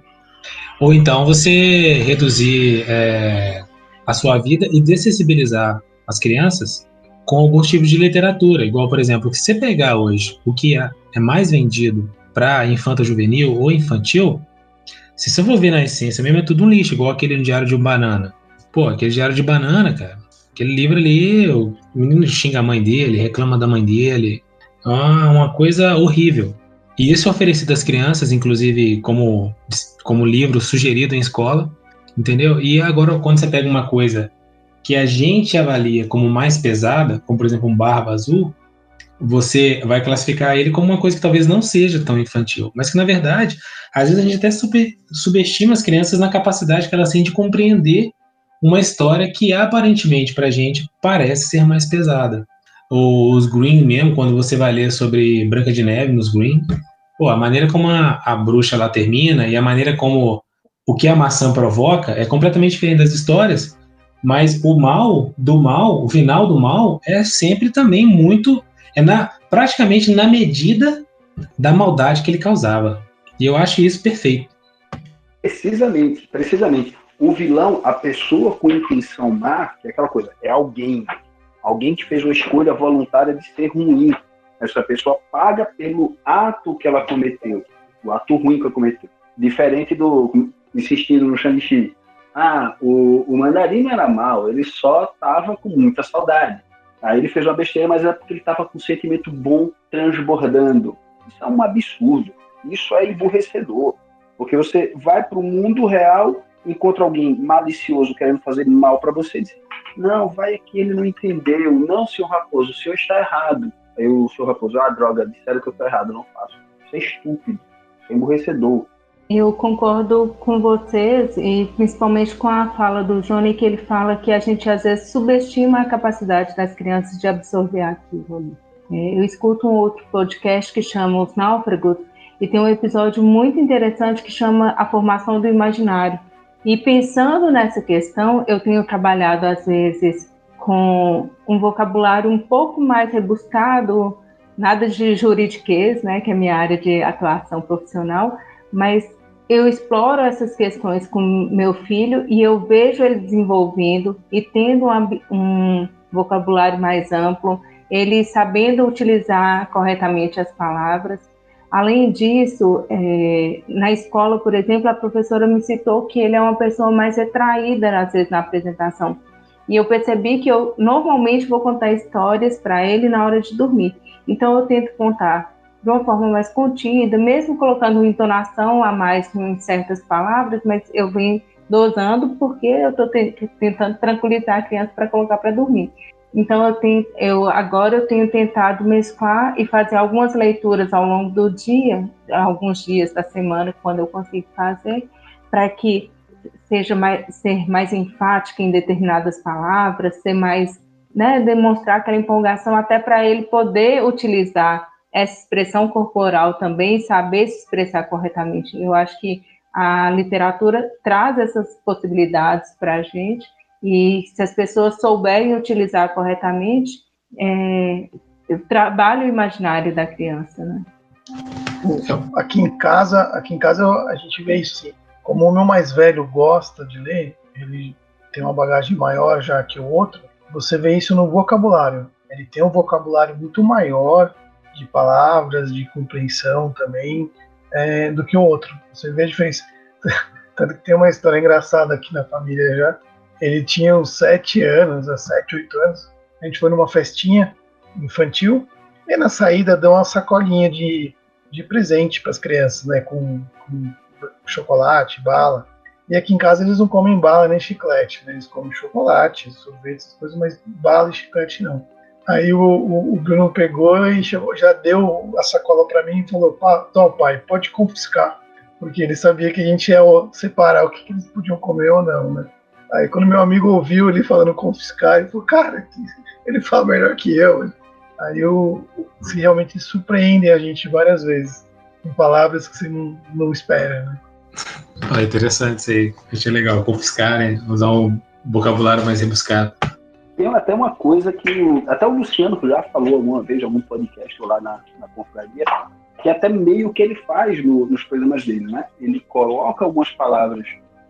Ou então você reduzir é, a sua vida e dessensibilizar as crianças com alguns tipos de literatura. Igual, por exemplo, que você pegar hoje o que é, é mais vendido para infanto juvenil ou infantil, se você for ver na essência mesmo, é tudo um lixo, igual aquele Diário de Banana. Pô, aquele Diário de Banana, cara, aquele livro ali, o menino xinga a mãe dele, reclama da mãe dele. É uma coisa horrível. E isso é oferecido às crianças, inclusive como, como livro sugerido em escola, entendeu? E agora, quando você pega uma coisa que a gente avalia como mais pesada, como por exemplo um Barba Azul, você vai classificar ele como uma coisa que talvez não seja tão infantil, mas que na verdade, às vezes a gente até super, subestima as crianças na capacidade que elas têm de compreender uma história que aparentemente para a gente parece ser mais pesada. Os Green mesmo, quando você vai ler sobre Branca de Neve nos Green, pô, a maneira como a, a bruxa lá termina e a maneira como o que a maçã provoca é completamente diferente das histórias, mas o mal do mal, o final do mal é sempre também muito é na praticamente na medida da maldade que ele causava. E eu acho isso perfeito. Precisamente, precisamente. O vilão, a pessoa com intenção má, é aquela coisa, é alguém, Alguém que fez uma escolha voluntária de ser ruim. Essa pessoa paga pelo ato que ela cometeu, o ato ruim que ela cometeu. Diferente do insistindo no Shang-Chi. Ah, o, o mandarim era mal, ele só estava com muita saudade. Aí ele fez uma besteira, mas é porque ele estava com um sentimento bom transbordando. Isso é um absurdo. Isso é emburrecedor. Porque você vai para o mundo real, encontra alguém malicioso querendo fazer mal para você e diz: não, vai aqui, ele não entendeu. Não, senhor Raposo, o senhor está errado. Aí o senhor Raposo, ah, droga, disseram que eu estou errado, não faço. Isso é estúpido, isso é emborrecedor. Eu concordo com vocês e principalmente com a fala do Johnny, que ele fala que a gente às vezes subestima a capacidade das crianças de absorver aquilo. É, eu escuto um outro podcast que chama Os Náufragos e tem um episódio muito interessante que chama A Formação do Imaginário. E pensando nessa questão, eu tenho trabalhado às vezes com um vocabulário um pouco mais rebuscado, nada de juridiquês, né, que é a minha área de atuação profissional, mas eu exploro essas questões com meu filho e eu vejo ele desenvolvendo e tendo um, vocabulário mais amplo, ele sabendo utilizar corretamente as palavras. Além disso, é, na escola, por exemplo, a professora me citou que ele é uma pessoa mais retraída, às vezes, na apresentação. E eu percebi que eu normalmente vou contar histórias para ele na hora de dormir. Então, eu tento contar de uma forma mais contida, mesmo colocando entonação a mais em certas palavras, mas eu venho dosando porque eu estou tentando tranquilizar a criança para colocar para dormir. Então eu tenho, eu agora eu tenho tentado mesclar e fazer algumas leituras ao longo do dia, alguns dias da semana, quando eu consigo fazer, para que seja mais ser mais enfática em determinadas palavras, ser mais, né, demonstrar aquela empolgação até para ele poder utilizar essa expressão corporal também, saber se expressar corretamente. Eu acho que a literatura traz essas possibilidades para a gente e se as pessoas souberem utilizar corretamente, é, trabalho o imaginário da criança, né? Aqui em casa, aqui em casa a gente vê isso. Como o meu mais velho gosta de ler, ele tem uma bagagem maior já que o outro. Você vê isso no vocabulário. Ele tem um vocabulário muito maior de palavras, de compreensão também, é, do que o outro. Você vê a diferença. [laughs] Tanto que tem uma história engraçada aqui na família já, ele tinha uns sete anos, sete, oito anos. A gente foi numa festinha infantil e na saída deu uma sacolinha de, de presente para as crianças, né? Com, com chocolate, bala. E aqui em casa eles não comem bala nem chiclete, né? Eles comem chocolate, sorvete, essas coisas, mas bala e chiclete não. Aí o, o, o Bruno pegou e chegou, já deu a sacola para mim e falou: Pá, então, pai, pode confiscar. Porque ele sabia que a gente ia separar o que, que eles podiam comer ou não, né? Aí quando meu amigo ouviu ele falando confiscar, ele falou: Cara, [laughs] ele fala melhor que eu. Aí eu, se realmente surpreende a gente várias vezes com palavras que você não, não espera, né? Ah, interessante isso aí. Achei legal. Confiscar, né? Usar um vocabulário mais rebuscado. Tem até uma coisa que até o Luciano já falou alguma vez, algum podcast lá na, na confraria, que até meio que ele faz no, nos programas dele, né? Ele coloca algumas palavras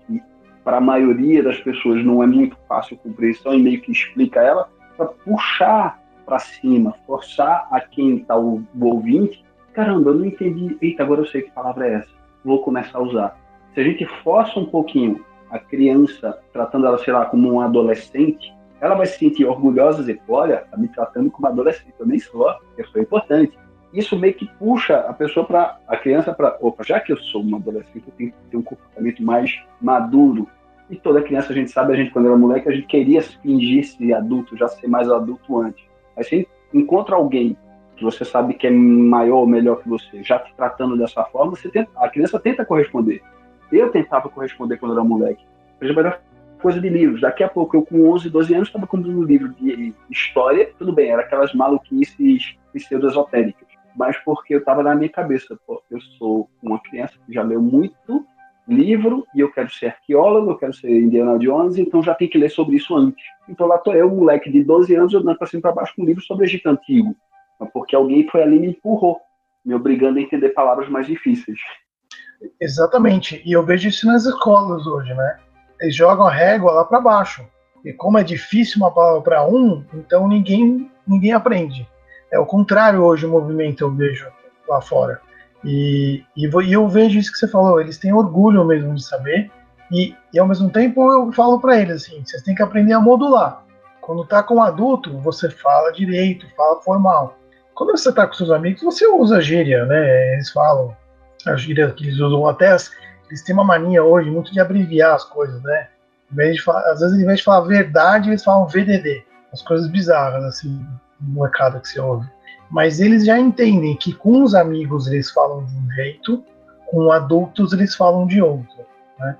que para a maioria das pessoas não é muito fácil compreensão e meio que explica ela para puxar para cima, forçar a quem está o, o ouvinte caramba, eu não entendi. Eita, agora eu sei que palavra é essa. Vou começar a usar. Se a gente força um pouquinho a criança, tratando ela, sei lá, como um adolescente, ela vai se sentir orgulhosa e dizer, olha, tá me tratando como adolescente, eu nem sou, eu sou importante. Isso meio que puxa a pessoa para a criança para, opa, já que eu sou uma adolescente, eu tenho que ter um comportamento mais maduro. E toda criança, a gente sabe, a gente quando era moleque, a gente queria fingir ser adulto, já ser mais adulto antes. Aí você encontra alguém que você sabe que é maior ou melhor que você, já te tratando dessa forma, você tenta, a criança tenta corresponder. Eu tentava corresponder quando era moleque. Exemplo, era coisa de livros. Daqui a pouco, eu com 11, 12 anos, estava comprando um livro de história. Tudo bem, era aquelas maluquices pseudo-esotéricas. Mas porque eu estava na minha cabeça, pô, eu sou uma criança que já leu muito livro e eu quero ser arqueólogo, eu quero ser Indiana Jones, então já tem que ler sobre isso antes. Então lá tô eu, moleque de 12 anos, andando para cima para baixo com um livro sobre Egito Antigo porque alguém foi ali e me empurrou, me obrigando a entender palavras mais difíceis. Exatamente, e eu vejo isso nas escolas hoje, né? Eles jogam a régua lá para baixo. E como é difícil uma palavra para um, então ninguém ninguém aprende. É o contrário hoje o movimento eu vejo lá fora. E, e, e eu vejo isso que você falou, eles têm orgulho mesmo de saber, e, e ao mesmo tempo eu falo para eles assim: vocês têm que aprender a modular. Quando tá com um adulto, você fala direito, fala formal. Quando você está com seus amigos, você usa gíria, né? Eles falam a gíria que eles usam até as, eles têm uma mania hoje muito de abreviar as coisas, né? Falar, às vezes, em vez de falar verdade, eles falam VDD, as coisas bizarras, assim, molecada que você ouve. Mas eles já entendem que com os amigos eles falam de um jeito, com adultos eles falam de outro, né?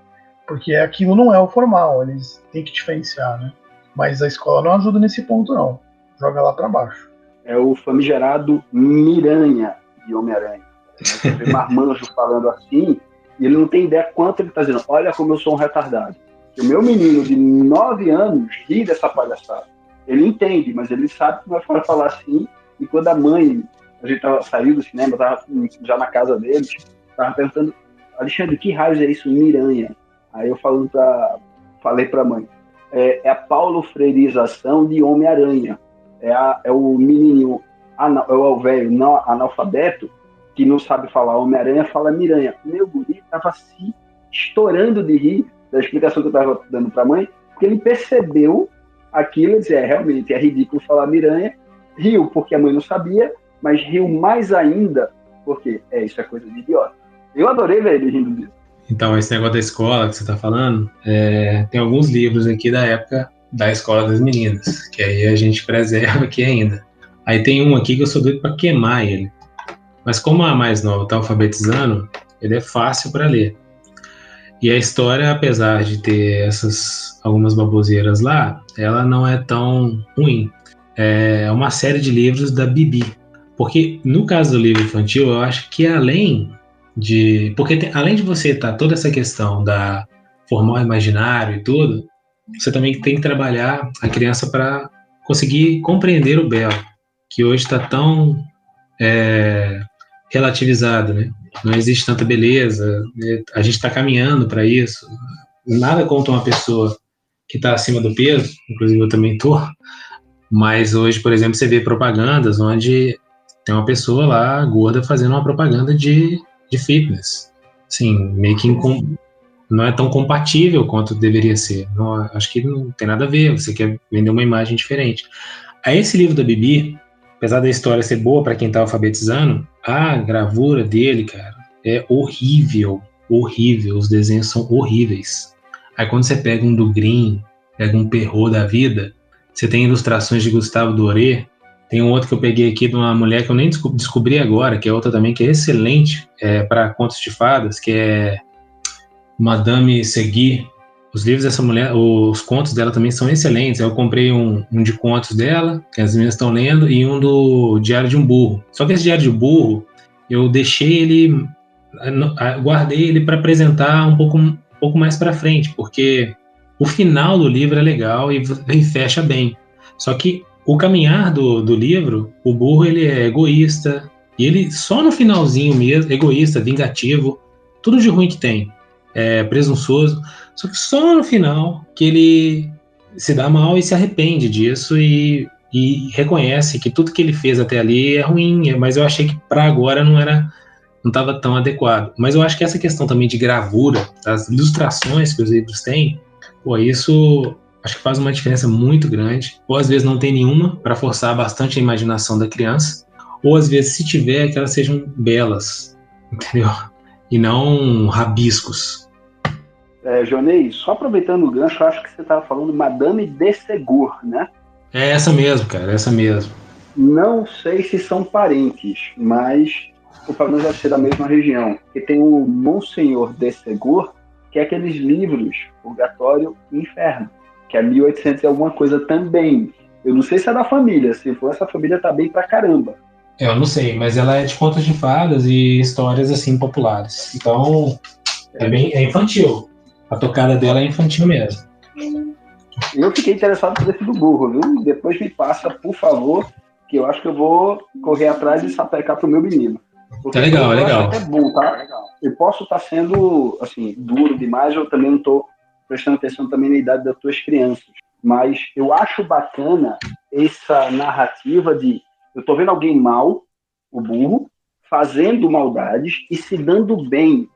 Porque aquilo não é o formal, eles têm que diferenciar, né? Mas a escola não ajuda nesse ponto, não. Joga lá para baixo é o famigerado Miranha de Homem-Aranha. Você vê Marmanjo falando assim, e ele não tem ideia quanto ele está dizendo. Olha como eu sou um retardado. O meu menino de 9 anos ri dessa palhaçada. Ele entende, mas ele sabe que vai falar assim. E quando a mãe, a gente tava, saiu do cinema, estava já na casa deles, estava perguntando, Alexandre, que raio é isso, Miranha? Aí eu falando pra, falei para a mãe, é, é a Paulo Freirização de Homem-Aranha é, é o menininho, é o velho não, analfabeto, que não sabe falar Homem-Aranha, fala Miranha. Meu guri tava se estourando de rir da explicação que eu tava dando pra mãe, porque ele percebeu aquilo e disse, é, realmente, é ridículo falar Miranha. Riu porque a mãe não sabia, mas riu mais ainda porque, é, isso é coisa de idiota. Eu adorei ver ele rindo disso. Então, esse negócio da escola que você está falando, é, tem alguns livros aqui da época da escola das meninas, que aí a gente preserva aqui ainda. Aí tem um aqui que eu sou doido para queimar ele. Mas como a mais nova está alfabetizando, ele é fácil para ler. E a história, apesar de ter essas algumas baboseiras lá, ela não é tão ruim. É uma série de livros da Bibi. Porque no caso do livro infantil, eu acho que além de. Porque tem, além de você estar tá, toda essa questão da formal imaginário e tudo, você também tem que trabalhar a criança para conseguir compreender o belo, que hoje está tão é, relativizado, né? Não existe tanta beleza, né? a gente está caminhando para isso. Nada contra uma pessoa que está acima do peso, inclusive eu também estou, mas hoje, por exemplo, você vê propagandas onde tem uma pessoa lá gorda fazendo uma propaganda de, de fitness. Sim, meio que não é tão compatível quanto deveria ser. Não, acho que não tem nada a ver, você quer vender uma imagem diferente. Aí esse livro da Bibi, apesar da história ser boa para quem está alfabetizando, a gravura dele, cara, é horrível, horrível, os desenhos são horríveis. Aí quando você pega um do Green, pega um Perrault da vida, você tem ilustrações de Gustavo Doré, tem um outro que eu peguei aqui de uma mulher que eu nem descobri agora, que é outra também, que é excelente é, para contos de fadas, que é Madame Segui. Os livros dessa mulher, os contos dela também são excelentes. Eu comprei um, um de contos dela, que as meninas estão lendo, e um do Diário de um Burro. Só que esse Diário de um Burro, eu deixei ele, guardei ele para apresentar um pouco, um pouco mais para frente, porque o final do livro é legal e, e fecha bem. Só que o caminhar do, do livro, o burro ele é egoísta, e ele só no finalzinho mesmo, egoísta, vingativo, tudo de ruim que tem, é presunçoso, só que só no final que ele se dá mal e se arrepende disso e, e reconhece que tudo que ele fez até ali é ruim, mas eu achei que para agora não era não estava tão adequado. Mas eu acho que essa questão também de gravura, das ilustrações que os livros têm, pô, isso acho que faz uma diferença muito grande. Ou às vezes não tem nenhuma, para forçar bastante a imaginação da criança. Ou às vezes, se tiver, que elas sejam belas, entendeu? E não rabiscos. É, Jonei, só aproveitando o gancho, acho que você estava falando Madame de Segur, né? É essa mesmo, cara, essa mesmo. Não sei se são parentes, mas o problema deve ser da mesma região. Que tem o Monsenhor de Segur, que é aqueles livros, Purgatório e Inferno que é 1800 e alguma coisa também. Eu não sei se é da família, se for essa família tá bem pra caramba. Eu não sei, mas ela é de contos de fadas e histórias assim populares. Então, é bem é infantil. A tocada dela é infantil mesmo. Eu fiquei interessado por esse do burro, viu? Depois me passa, por favor, que eu acho que eu vou correr atrás e sapecar pro meu menino. Porque tá legal, legal. É bom, tá? Eu posso estar tá sendo, assim, duro demais, eu também não tô prestando atenção também na idade das tuas crianças. Mas eu acho bacana essa narrativa de eu estou vendo alguém mal, o burro, fazendo maldades e se dando bem.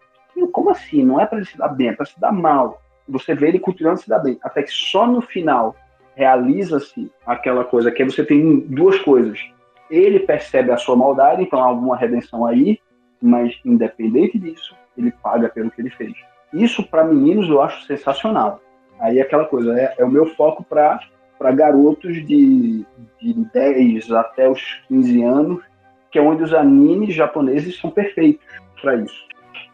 Como assim? Não é para ele se dar bem, é para se dar mal. Você vê ele continuando a se dar bem. Até que só no final realiza-se aquela coisa que você tem duas coisas. Ele percebe a sua maldade, então há alguma redenção aí, mas independente disso, ele paga pelo que ele fez. Isso para meninos eu acho sensacional. Aí é aquela coisa, é, é o meu foco para garotos de, de 10 até os 15 anos, que é onde os animes japoneses são perfeitos para isso.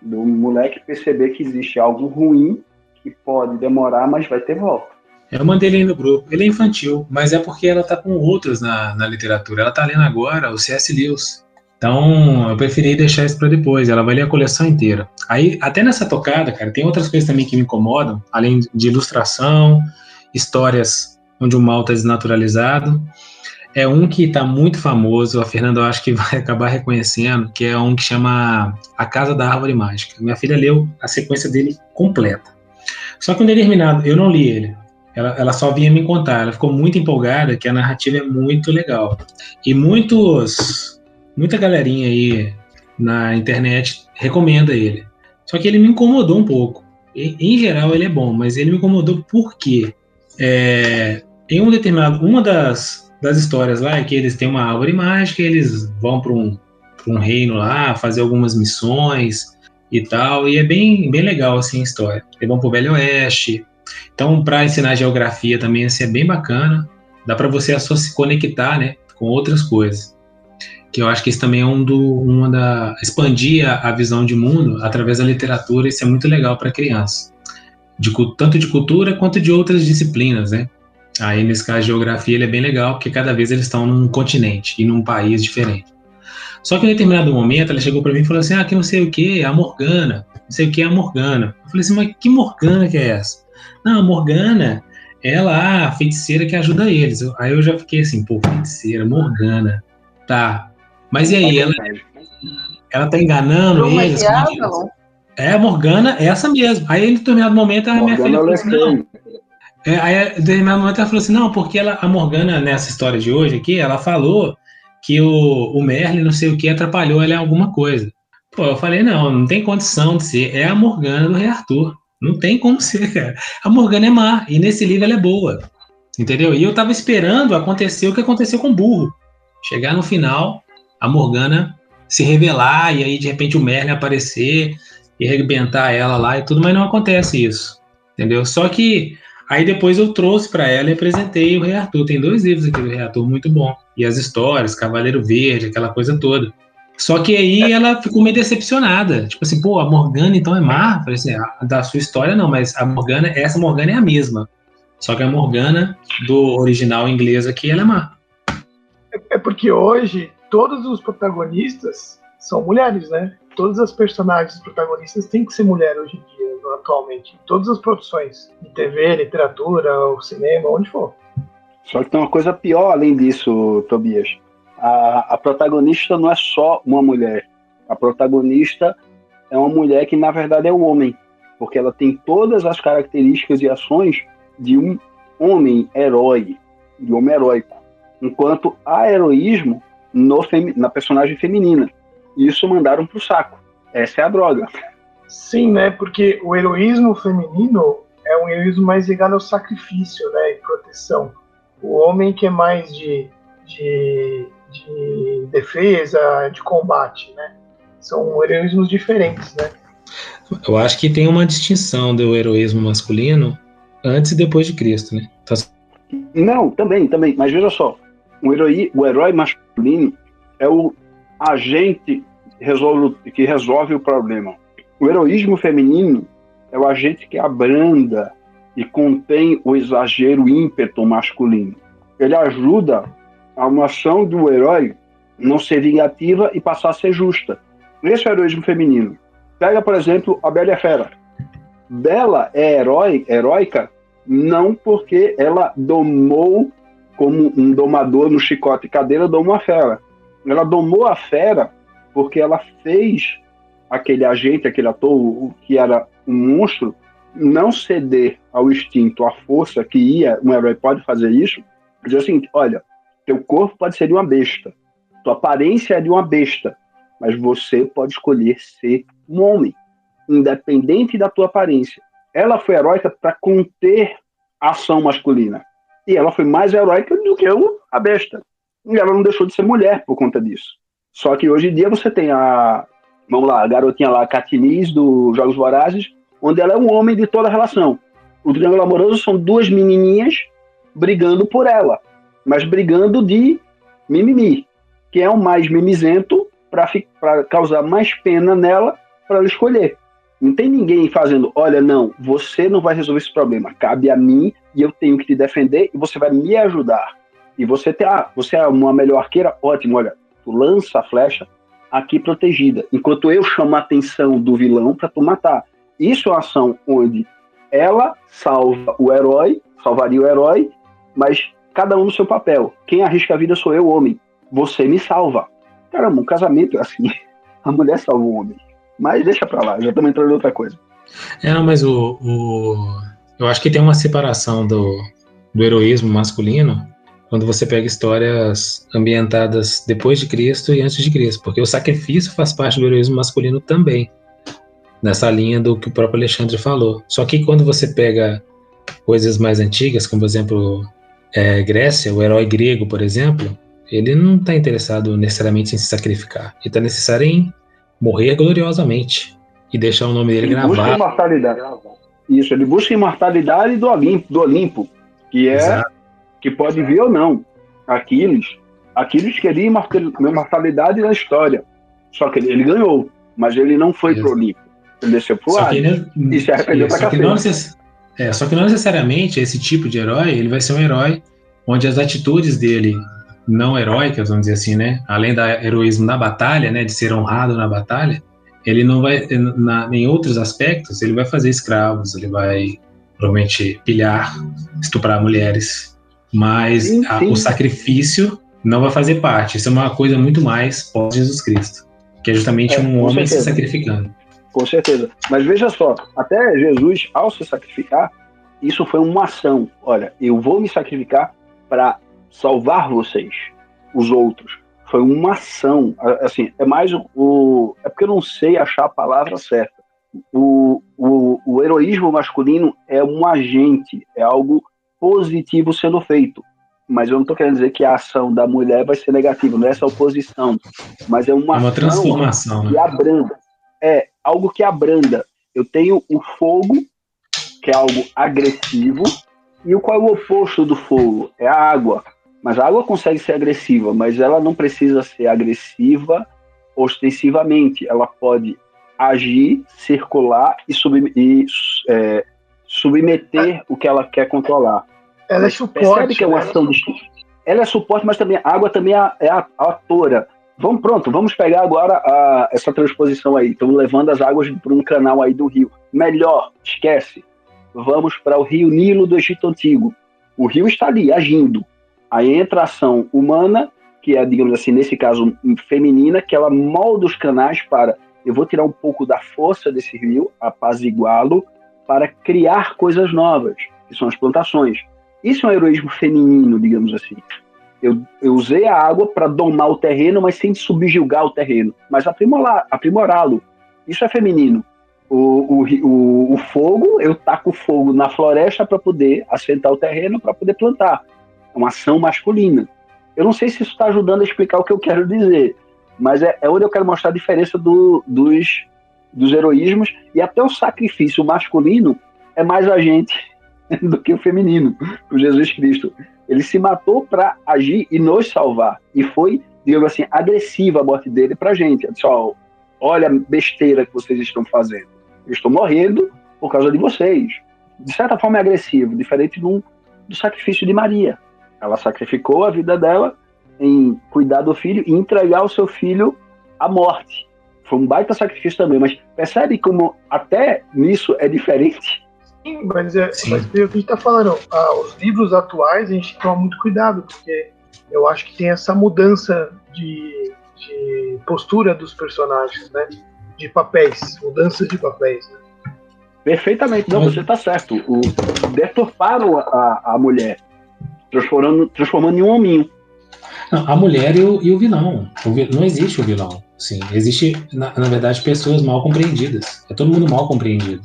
Do moleque perceber que existe algo ruim que pode demorar, mas vai ter volta. Eu mandei ele no grupo. Ele é infantil, mas é porque ela tá com outros na, na literatura. Ela tá lendo agora o C.S. Lewis. Então, eu preferi deixar isso para depois. Ela vai ler a coleção inteira. Aí, até nessa tocada, cara, tem outras coisas também que me incomodam, além de ilustração, histórias onde o mal está desnaturalizado. É um que está muito famoso, a Fernanda eu acho que vai [laughs] acabar reconhecendo, que é um que chama A Casa da Árvore Mágica. Minha filha leu a sequência dele completa. Só que um determinado, eu não li ele. Ela, ela só vinha me contar, ela ficou muito empolgada, que a narrativa é muito legal. E muitos muita galerinha aí na internet recomenda ele. Só que ele me incomodou um pouco. Em, em geral ele é bom, mas ele me incomodou porque é, em um determinado, uma das, das histórias lá é que eles têm uma árvore mágica, eles vão para um, um reino lá fazer algumas missões e tal, e é bem, bem legal assim a história. Eles vão para o Velho Oeste. Então, para ensinar geografia também assim, é bem bacana. Dá para você se conectar, né, com outras coisas que eu acho que isso também é um do, uma da expandir a, visão de mundo através da literatura, isso é muito legal para criança, de, tanto de cultura quanto de outras disciplinas, né? Aí nesse caso geografia ele é bem legal porque cada vez eles estão num continente e num país diferente. Só que em determinado momento ela chegou para mim e falou assim: "Ah, que não sei o que, a Morgana, não sei o que é a Morgana". Eu falei assim: "Mas que Morgana que é essa?". Não, a Morgana ela a feiticeira que ajuda eles. Aí eu já fiquei assim, pô, feiticeira, Morgana. Tá, mas e aí, ela, ela tá enganando eles? É, a Morgana, é essa mesmo. Aí, em determinado momento, a minha filha falou assim, não. É, aí, em determinado momento, ela falou assim, não, porque ela, a Morgana, nessa história de hoje aqui, ela falou que o, o Merlin, não sei o que, atrapalhou ela em alguma coisa. Pô, eu falei, não, não tem condição de ser. É a Morgana do Rei Arthur. Não tem como ser, cara. A Morgana é má, e nesse livro ela é boa. Entendeu? E eu tava esperando acontecer o que aconteceu com o burro. Chegar no final, a Morgana se revelar e aí de repente o Merlin aparecer e arrebentar ela lá e tudo, mas não acontece isso, entendeu? Só que aí depois eu trouxe para ela e apresentei o Rei Arthur. Tem dois livros aqui do Rei Arthur muito bom. E as histórias, Cavaleiro Verde, aquela coisa toda. Só que aí ela ficou meio decepcionada. Tipo assim, pô, a Morgana então é má? Falei assim, a, da sua história não, mas a Morgana, essa Morgana é a mesma. Só que a Morgana do original inglês aqui, ela é má. É, é porque hoje todos os protagonistas são mulheres, né? Todas as personagens protagonistas têm que ser mulher hoje em dia, atualmente. Em todas as produções, de TV, literatura, cinema, onde for. Só que tem uma coisa pior além disso, Tobias a, a protagonista não é só uma mulher. A protagonista é uma mulher que, na verdade, é um homem, porque ela tem todas as características e ações de um homem herói, de um homem heróico, enquanto há heroísmo no na personagem feminina. Isso mandaram pro saco. Essa é a droga. Sim, né? Porque o heroísmo feminino é um heroísmo mais ligado ao sacrifício, né? E proteção. O homem que é mais de, de de defesa, de combate, né? São heroísmos diferentes, né? Eu acho que tem uma distinção do heroísmo masculino antes e depois de Cristo, né? Tá... Não, também, também. Mas veja só, o herói, o herói masculino é o agente resolve, que resolve o problema. O heroísmo feminino é o agente que abranda e contém o exagero, ímpeto masculino. Ele ajuda a uma ação do herói não ser vingativa e passar a ser justa. Esse é o heroísmo feminino. Pega, por exemplo, a Bela Fera. Bela é herói, heróica não porque ela domou como um domador no chicote e cadeira domou a fera. Ela domou a fera porque ela fez aquele agente, aquele ator que era um monstro, não ceder ao instinto, à força que ia, um herói pode fazer isso, dizer assim, olha, teu corpo pode ser de uma besta, tua aparência é de uma besta, mas você pode escolher ser um homem, independente da tua aparência. Ela foi heróica para conter a ação masculina. E ela foi mais heróica do que eu, a besta. E ela não deixou de ser mulher por conta disso. Só que hoje em dia você tem a, vamos lá, a garotinha lá, Katniss, dos Jogos Vorazes, onde ela é um homem de toda relação. O Triângulo Amoroso são duas menininhas brigando por ela mas brigando de mimimi, que é o mais mimizento para causar mais pena nela para ela escolher. Não tem ninguém fazendo, olha, não, você não vai resolver esse problema, cabe a mim e eu tenho que te defender e você vai me ajudar. E você tem, ah, você é uma melhor arqueira, ótimo, olha, tu lança a flecha aqui protegida, enquanto eu chamo a atenção do vilão para tu matar. Isso é uma ação onde ela salva o herói, salvaria o herói, mas cada um no seu papel. Quem arrisca a vida sou eu, homem. Você me salva. Caramba, um casamento é assim. [laughs] A mulher salva o homem. Mas deixa pra lá, já estamos entrando em outra coisa. É, mas o, o, Eu acho que tem uma separação do, do heroísmo masculino quando você pega histórias ambientadas depois de Cristo e antes de Cristo, porque o sacrifício faz parte do heroísmo masculino também, nessa linha do que o próprio Alexandre falou. Só que quando você pega coisas mais antigas, como por exemplo é, Grécia, o herói grego, por exemplo, ele não está interessado necessariamente em se sacrificar. Ele está necessário em morrer gloriosamente e deixar o nome dele ele gravado. Busca imortalidade. Isso, ele busca imortalidade do Olimpo, do Olimpo que é Exato. Que pode vir ou não. Aquiles, Aquiles queria imortalidade na história, só que ele, ele ganhou, mas ele não foi para o Olimpo. Ele desceu pro ar e se arrependeu pra cacete. É, só que não necessariamente esse tipo de herói, ele vai ser um herói onde as atitudes dele não heróicas, vamos dizer assim, né? Além da heroísmo na batalha, né, de ser honrado na batalha, ele não vai na, em outros aspectos, ele vai fazer escravos, ele vai provavelmente pilhar, estuprar mulheres, mas sim, sim. A, o sacrifício não vai fazer parte. Isso é uma coisa muito mais pós Jesus Cristo, que é justamente é, um homem certeza. se sacrificando com certeza. Mas veja só, até Jesus, ao se sacrificar, isso foi uma ação. Olha, eu vou me sacrificar para salvar vocês, os outros. Foi uma ação. Assim, é mais o. É porque eu não sei achar a palavra certa. O, o, o heroísmo masculino é um agente, é algo positivo sendo feito. Mas eu não estou querendo dizer que a ação da mulher vai ser negativa, não é essa oposição. Mas é uma, é uma transformação, que né? abranda. É, algo que abranda. Eu tenho o fogo, que é algo agressivo, e o qual é o oposto do fogo? É a água. Mas a água consegue ser agressiva, mas ela não precisa ser agressiva ostensivamente. Ela pode agir, circular e, sub, e é, submeter o que ela quer controlar. Ela é suporte. Percebe que é uma né? ação distinta? Ela é suporte, mas também a água também é, é a, a atora. Vamos pronto, vamos pegar agora a, essa transposição aí. Estamos levando as águas para um canal aí do rio. Melhor, esquece. Vamos para o rio Nilo do Egito Antigo. O rio está ali, agindo. Aí entra a ação humana, que é, digamos assim, nesse caso feminina, que ela molda os canais para eu vou tirar um pouco da força desse rio, apaziguá-lo, para criar coisas novas, que são as plantações. Isso é um heroísmo feminino, digamos assim. Eu, eu usei a água para domar o terreno, mas sem subjugar o terreno, mas aprimorá-lo. Isso é feminino. O, o, o, o, fogo, eu taco fogo na floresta para poder assentar o terreno, para poder plantar. É uma ação masculina. Eu não sei se isso está ajudando a explicar o que eu quero dizer, mas é, é onde eu quero mostrar a diferença do, dos, dos heroísmos e até o sacrifício masculino é mais agente [laughs] do que o feminino, o Jesus Cristo. Ele se matou para agir e nos salvar. E foi, digamos assim, agressiva a morte dele para a gente. Disse, olha a besteira que vocês estão fazendo. Eu estou morrendo por causa de vocês. De certa forma é agressivo, diferente do, do sacrifício de Maria. Ela sacrificou a vida dela em cuidar do filho e entregar o seu filho à morte. Foi um baita sacrifício também, mas percebe como até nisso é diferente Sim, mas, é, Sim. mas pelo que a gente está falando, ah, os livros atuais a gente toma muito cuidado, porque eu acho que tem essa mudança de, de postura dos personagens, né? De papéis, mudança de papéis. Né? Perfeitamente, não, você está certo. O, deturparam a, a mulher, transformando, transformando em um hominho. Não, a mulher e o, e o vilão. O, não existe o vilão. Sim, existe, na, na verdade, pessoas mal compreendidas. É todo mundo mal compreendido.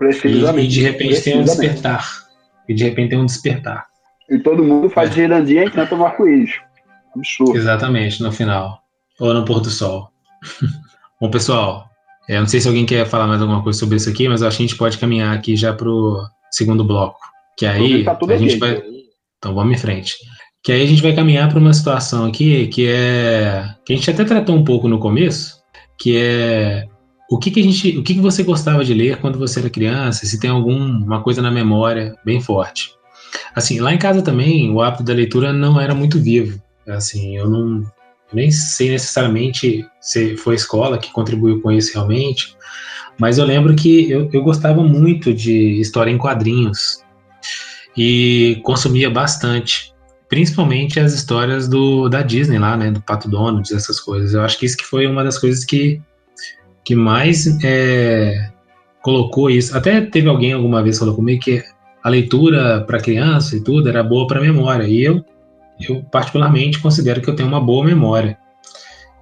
E, e de repente tem um despertar. E de repente tem um despertar. E todo mundo faz é. girandinha e canta um arco-íris. Absurdo. Exatamente, no final. Ou no pôr do sol. [laughs] Bom, pessoal, eu é, não sei se alguém quer falar mais alguma coisa sobre isso aqui, mas acho que a gente pode caminhar aqui já pro segundo bloco. Que aí tá a gente vai. Então vamos em frente. Que aí a gente vai caminhar para uma situação aqui que é. que a gente até tratou um pouco no começo, que é o que, que a gente, o que, que você gostava de ler quando você era criança? Se tem alguma coisa na memória bem forte? Assim, lá em casa também o hábito da leitura não era muito vivo. Assim, eu não nem sei necessariamente se foi a escola que contribuiu com isso realmente, mas eu lembro que eu, eu gostava muito de história em quadrinhos e consumia bastante, principalmente as histórias do da Disney lá, né, do Pato Donald, essas coisas. Eu acho que isso que foi uma das coisas que que mais é, colocou isso. Até teve alguém alguma vez falou comigo que a leitura para criança e tudo era boa para memória. E eu, eu particularmente considero que eu tenho uma boa memória.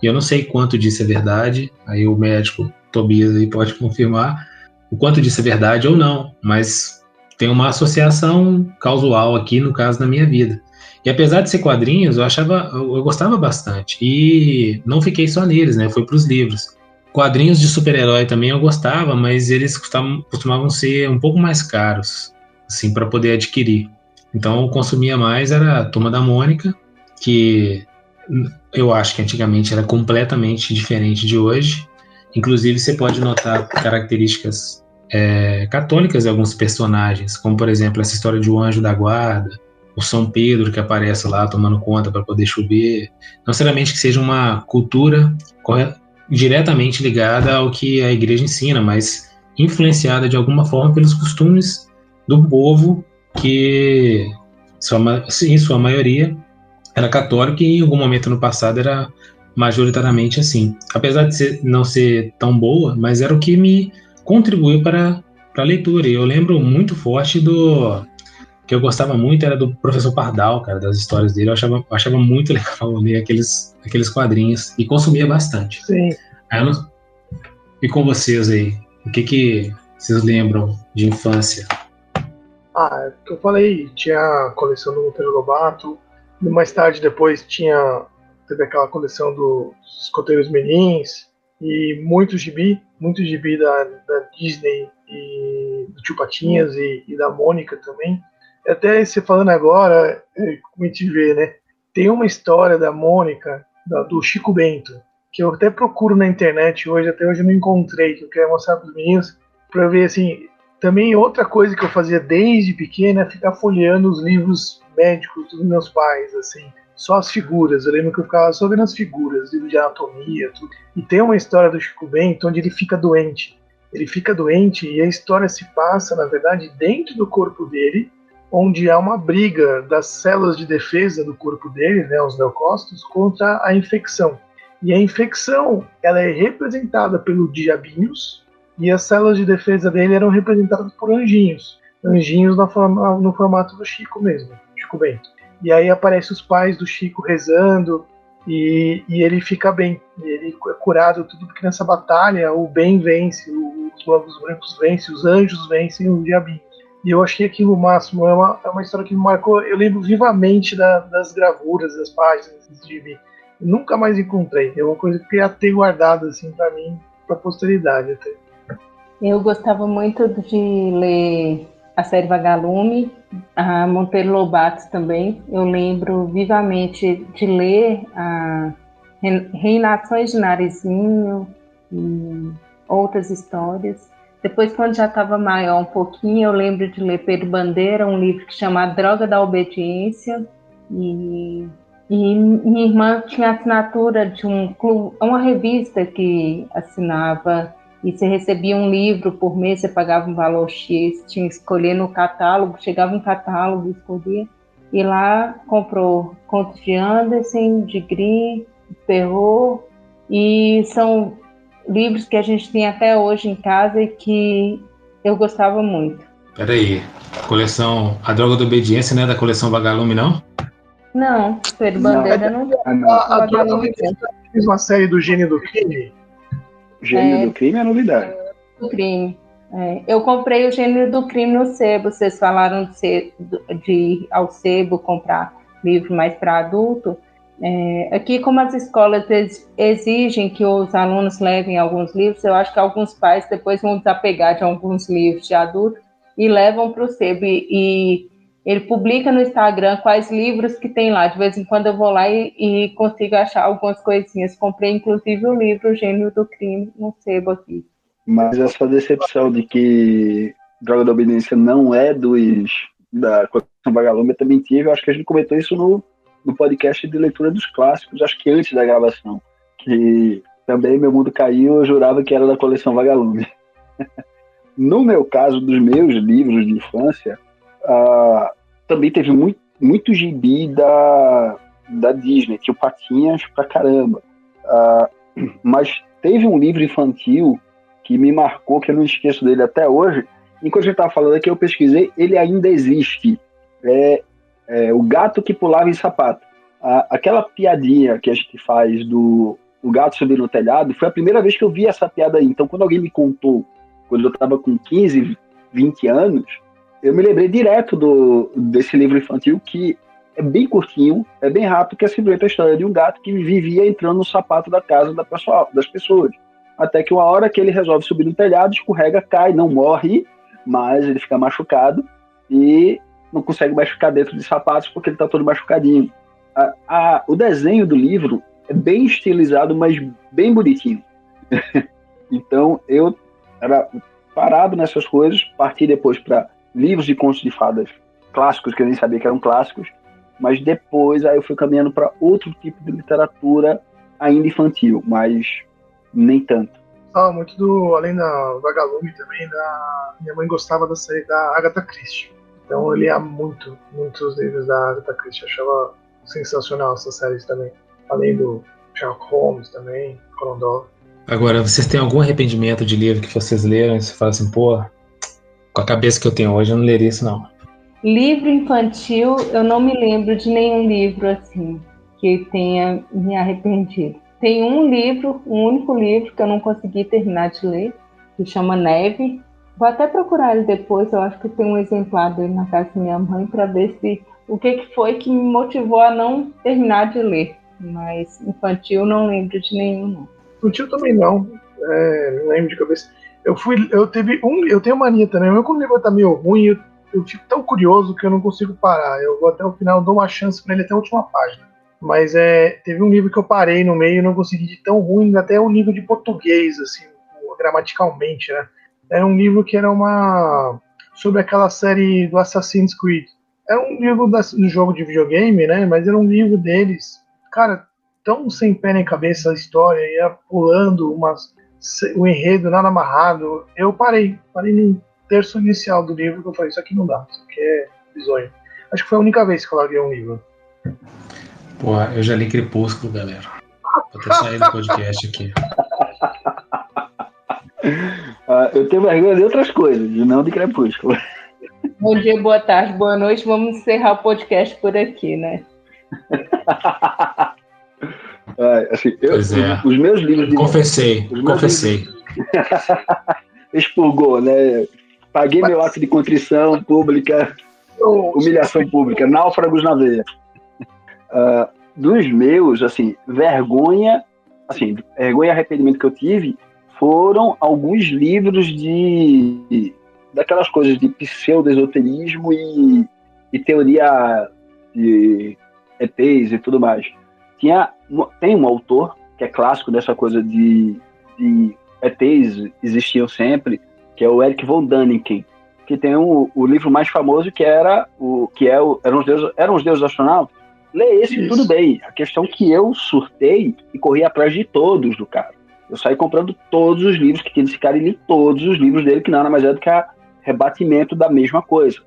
E eu não sei quanto disso é verdade. Aí o médico Tobias aí pode confirmar o quanto disso é verdade ou não. Mas tem uma associação causal aqui no caso da minha vida. E apesar de ser quadrinhos, eu achava, eu, gostava bastante. E não fiquei só neles, né? Foi para os livros. Quadrinhos de super-herói também eu gostava, mas eles costumavam, costumavam ser um pouco mais caros, assim, para poder adquirir. Então eu consumia mais era a Turma da Mônica, que eu acho que antigamente era completamente diferente de hoje. Inclusive você pode notar características é, católicas de alguns personagens, como por exemplo essa história de o anjo da guarda, o São Pedro que aparece lá tomando conta para poder chover. Não necessariamente que seja uma cultura diretamente ligada ao que a igreja ensina, mas influenciada de alguma forma pelos costumes do povo que, em sua maioria, era católico e em algum momento no passado era majoritariamente assim. Apesar de ser, não ser tão boa, mas era o que me contribuiu para, para a leitura. E eu lembro muito forte do que eu gostava muito era do professor Pardal, cara, das histórias dele. Eu achava, eu achava muito [laughs] legal ler aqueles, aqueles quadrinhos e consumia bastante. Sim. Não... E com vocês aí, o que que vocês lembram de infância? Ah, é o que eu falei, tinha a coleção do Monteiro Lobato, e mais tarde depois tinha teve aquela coleção dos Escoteiros Menins, e muito gibi, muito gibi da, da Disney e do Tio Patinhas e, e, da Mônica também. Até você falando agora, é, como a gente vê, né? Tem uma história da Mônica, do Chico Bento, que eu até procuro na internet hoje, até hoje eu não encontrei, que eu quero mostrar para os meninos, para ver assim. Também outra coisa que eu fazia desde pequena é ficar folheando os livros médicos dos meus pais, assim só as figuras. Eu lembro que eu ficava só vendo as figuras, livro de anatomia, tudo. E tem uma história do Chico Bento onde ele fica doente. Ele fica doente e a história se passa, na verdade, dentro do corpo dele, onde há uma briga das células de defesa do corpo dele, né, os leucócitos, contra a infecção. E a infecção, ela é representada pelo diabinhos e as células de defesa dele eram representadas por anjinhos. Anjinhos forma, no formato do Chico mesmo, Chico Bento. E aí aparecem os pais do Chico rezando e, e ele fica bem. Ele é curado tudo porque nessa batalha o bem vence, os lobos brancos vencem, os anjos vencem o diabinho. E eu achei aquilo máximo. É uma, é uma história que me marcou. Eu lembro vivamente da, das gravuras, das páginas de gibi. Nunca mais encontrei. É uma coisa que eu ter guardado assim para mim, para posteridade até. Eu gostava muito de ler a série Vagalume, a Monteiro Lobato também. Eu lembro vivamente de ler a Reinações de Narizinho e outras histórias. Depois, quando já estava maior um pouquinho, eu lembro de ler Pedro Bandeira, um livro que chama A Droga da Obediência. E, e minha irmã tinha assinatura de um clube, uma revista que assinava e você recebia um livro por mês, você pagava um valor X, tinha que escolher no catálogo, chegava um catálogo, escolhia, e lá comprou contos de Anderson, de Gris, Terror, e são livros que a gente tem até hoje em casa e que eu gostava muito. Peraí, coleção A Droga da Obediência não é da coleção Vagalume, não? Não, Pedro Bandeira não. não, não. A, a Droga da Obediência fez uma série do Gênio do Crime, Gênio é, do crime é novidade. Do crime. É, eu comprei o gênero do crime no sebo. Vocês falaram de, ser, de ir ao sebo comprar livro mais para adulto. É, aqui, como as escolas exigem que os alunos levem alguns livros, eu acho que alguns pais depois vão desapegar de alguns livros de adulto e levam para o sebo. E, e ele publica no Instagram quais livros que tem lá. De vez em quando eu vou lá e, e consigo achar algumas coisinhas. Comprei inclusive o livro Gênio do Crime no sebo aqui. Mas essa decepção de que Droga da Obediência não é dos da coleção Vagalume eu também tive. Eu acho que a gente comentou isso no, no podcast de leitura dos clássicos, acho que antes da gravação. Que também Meu Mundo Caiu, eu jurava que era da coleção Vagalume. [laughs] no meu caso, dos meus livros de infância, uh, também teve muito, muito gibi da, da Disney, tinha Patinhas pra caramba. Uh, [clears throat] mas teve um livro infantil que me marcou, que eu não esqueço dele até hoje. Enquanto gente estava falando aqui, eu pesquisei, ele ainda existe. É, é O Gato que Pulava em Sapato. Uh, aquela piadinha que a gente faz do o gato subir no telhado, foi a primeira vez que eu vi essa piada aí. Então, quando alguém me contou, quando eu estava com 15, 20 anos, eu me lembrei direto do, desse livro infantil que é bem curtinho, é bem rápido, que é simplesmente a história de um gato que vivia entrando no sapato da casa da pessoa, das pessoas. Até que uma hora que ele resolve subir no telhado, escorrega, cai, não morre, mas ele fica machucado e não consegue mais ficar dentro de sapatos porque ele está todo machucadinho. A, a, o desenho do livro é bem estilizado, mas bem bonitinho. [laughs] então eu era parado nessas coisas, parti depois para livros de contos de fadas clássicos, que eu nem sabia que eram clássicos, mas depois aí eu fui caminhando para outro tipo de literatura ainda infantil, mas nem tanto. Ah, muito do além da Vagalume também, da minha mãe gostava da série da Agatha Christie. Então eu lia muito, muitos livros da Agatha Christie, eu achava sensacional essas séries também. Além do Sherlock Holmes também, Conan Doyle. Agora, vocês têm algum arrependimento de livro que vocês leram e você fala assim, pô, com a cabeça que eu tenho hoje, eu não leria isso, não. Livro infantil, eu não me lembro de nenhum livro assim que tenha me arrependido. Tem um livro, um único livro que eu não consegui terminar de ler, que chama Neve. Vou até procurar ele depois, eu acho que tem um exemplar dele na casa da minha mãe para ver se o que, que foi que me motivou a não terminar de ler. Mas infantil não lembro de nenhum, não. Infantil também não. É, não lembro de cabeça. Eu fui. Eu teve um. Eu tenho mania também. Mas quando o livro tá meio ruim, eu, eu fico tão curioso que eu não consigo parar. Eu vou até o final, dou uma chance para ele até a última página. Mas é, teve um livro que eu parei no meio e não consegui de tão ruim, até o nível de português, assim, gramaticalmente, né? Era um livro que era uma. sobre aquela série do Assassin's Creed. Era um livro do jogo de videogame, né? Mas era um livro deles. Cara, tão sem pé nem cabeça a história, ia pulando umas, o enredo nada amarrado. Eu parei, parei no terço inicial do livro que eu falei, isso aqui não dá, isso aqui é bizonho. Acho que foi a única vez que eu larguei um livro. Pô, eu já li Crepúsculo, galera. Vou até sair do podcast aqui. [laughs] Uh, eu tenho vergonha de outras coisas, não de Crepúsculo. [laughs] Bom dia, boa tarde, boa noite. Vamos encerrar o podcast por aqui, né? [laughs] Ah, assim, eu, é. os, meus livros. De... Confessei, os confessei. [laughs] Livros... Expurgou, né? Paguei meu ato de contrição pública, humilhação pública, náufragos na veia. Uh, dos meus, assim, vergonha, assim, vergonha e arrependimento que eu tive foram alguns livros de daquelas coisas de pseudo-esoterismo e, e teoria de ETs e tudo mais. Tinha, tem um autor que é clássico dessa coisa de, de ETs existiam sempre, que é o Eric von Däniken, que tem o, o livro mais famoso que era o que é o eram os deuses, eram os deuses astronautas. Lê esse Isso. tudo bem. A questão é que eu surtei e corri atrás de todos do cara. Eu saí comprando todos os livros que desse cara e li todos os livros dele, que nada mais é do que a rebatimento da mesma coisa.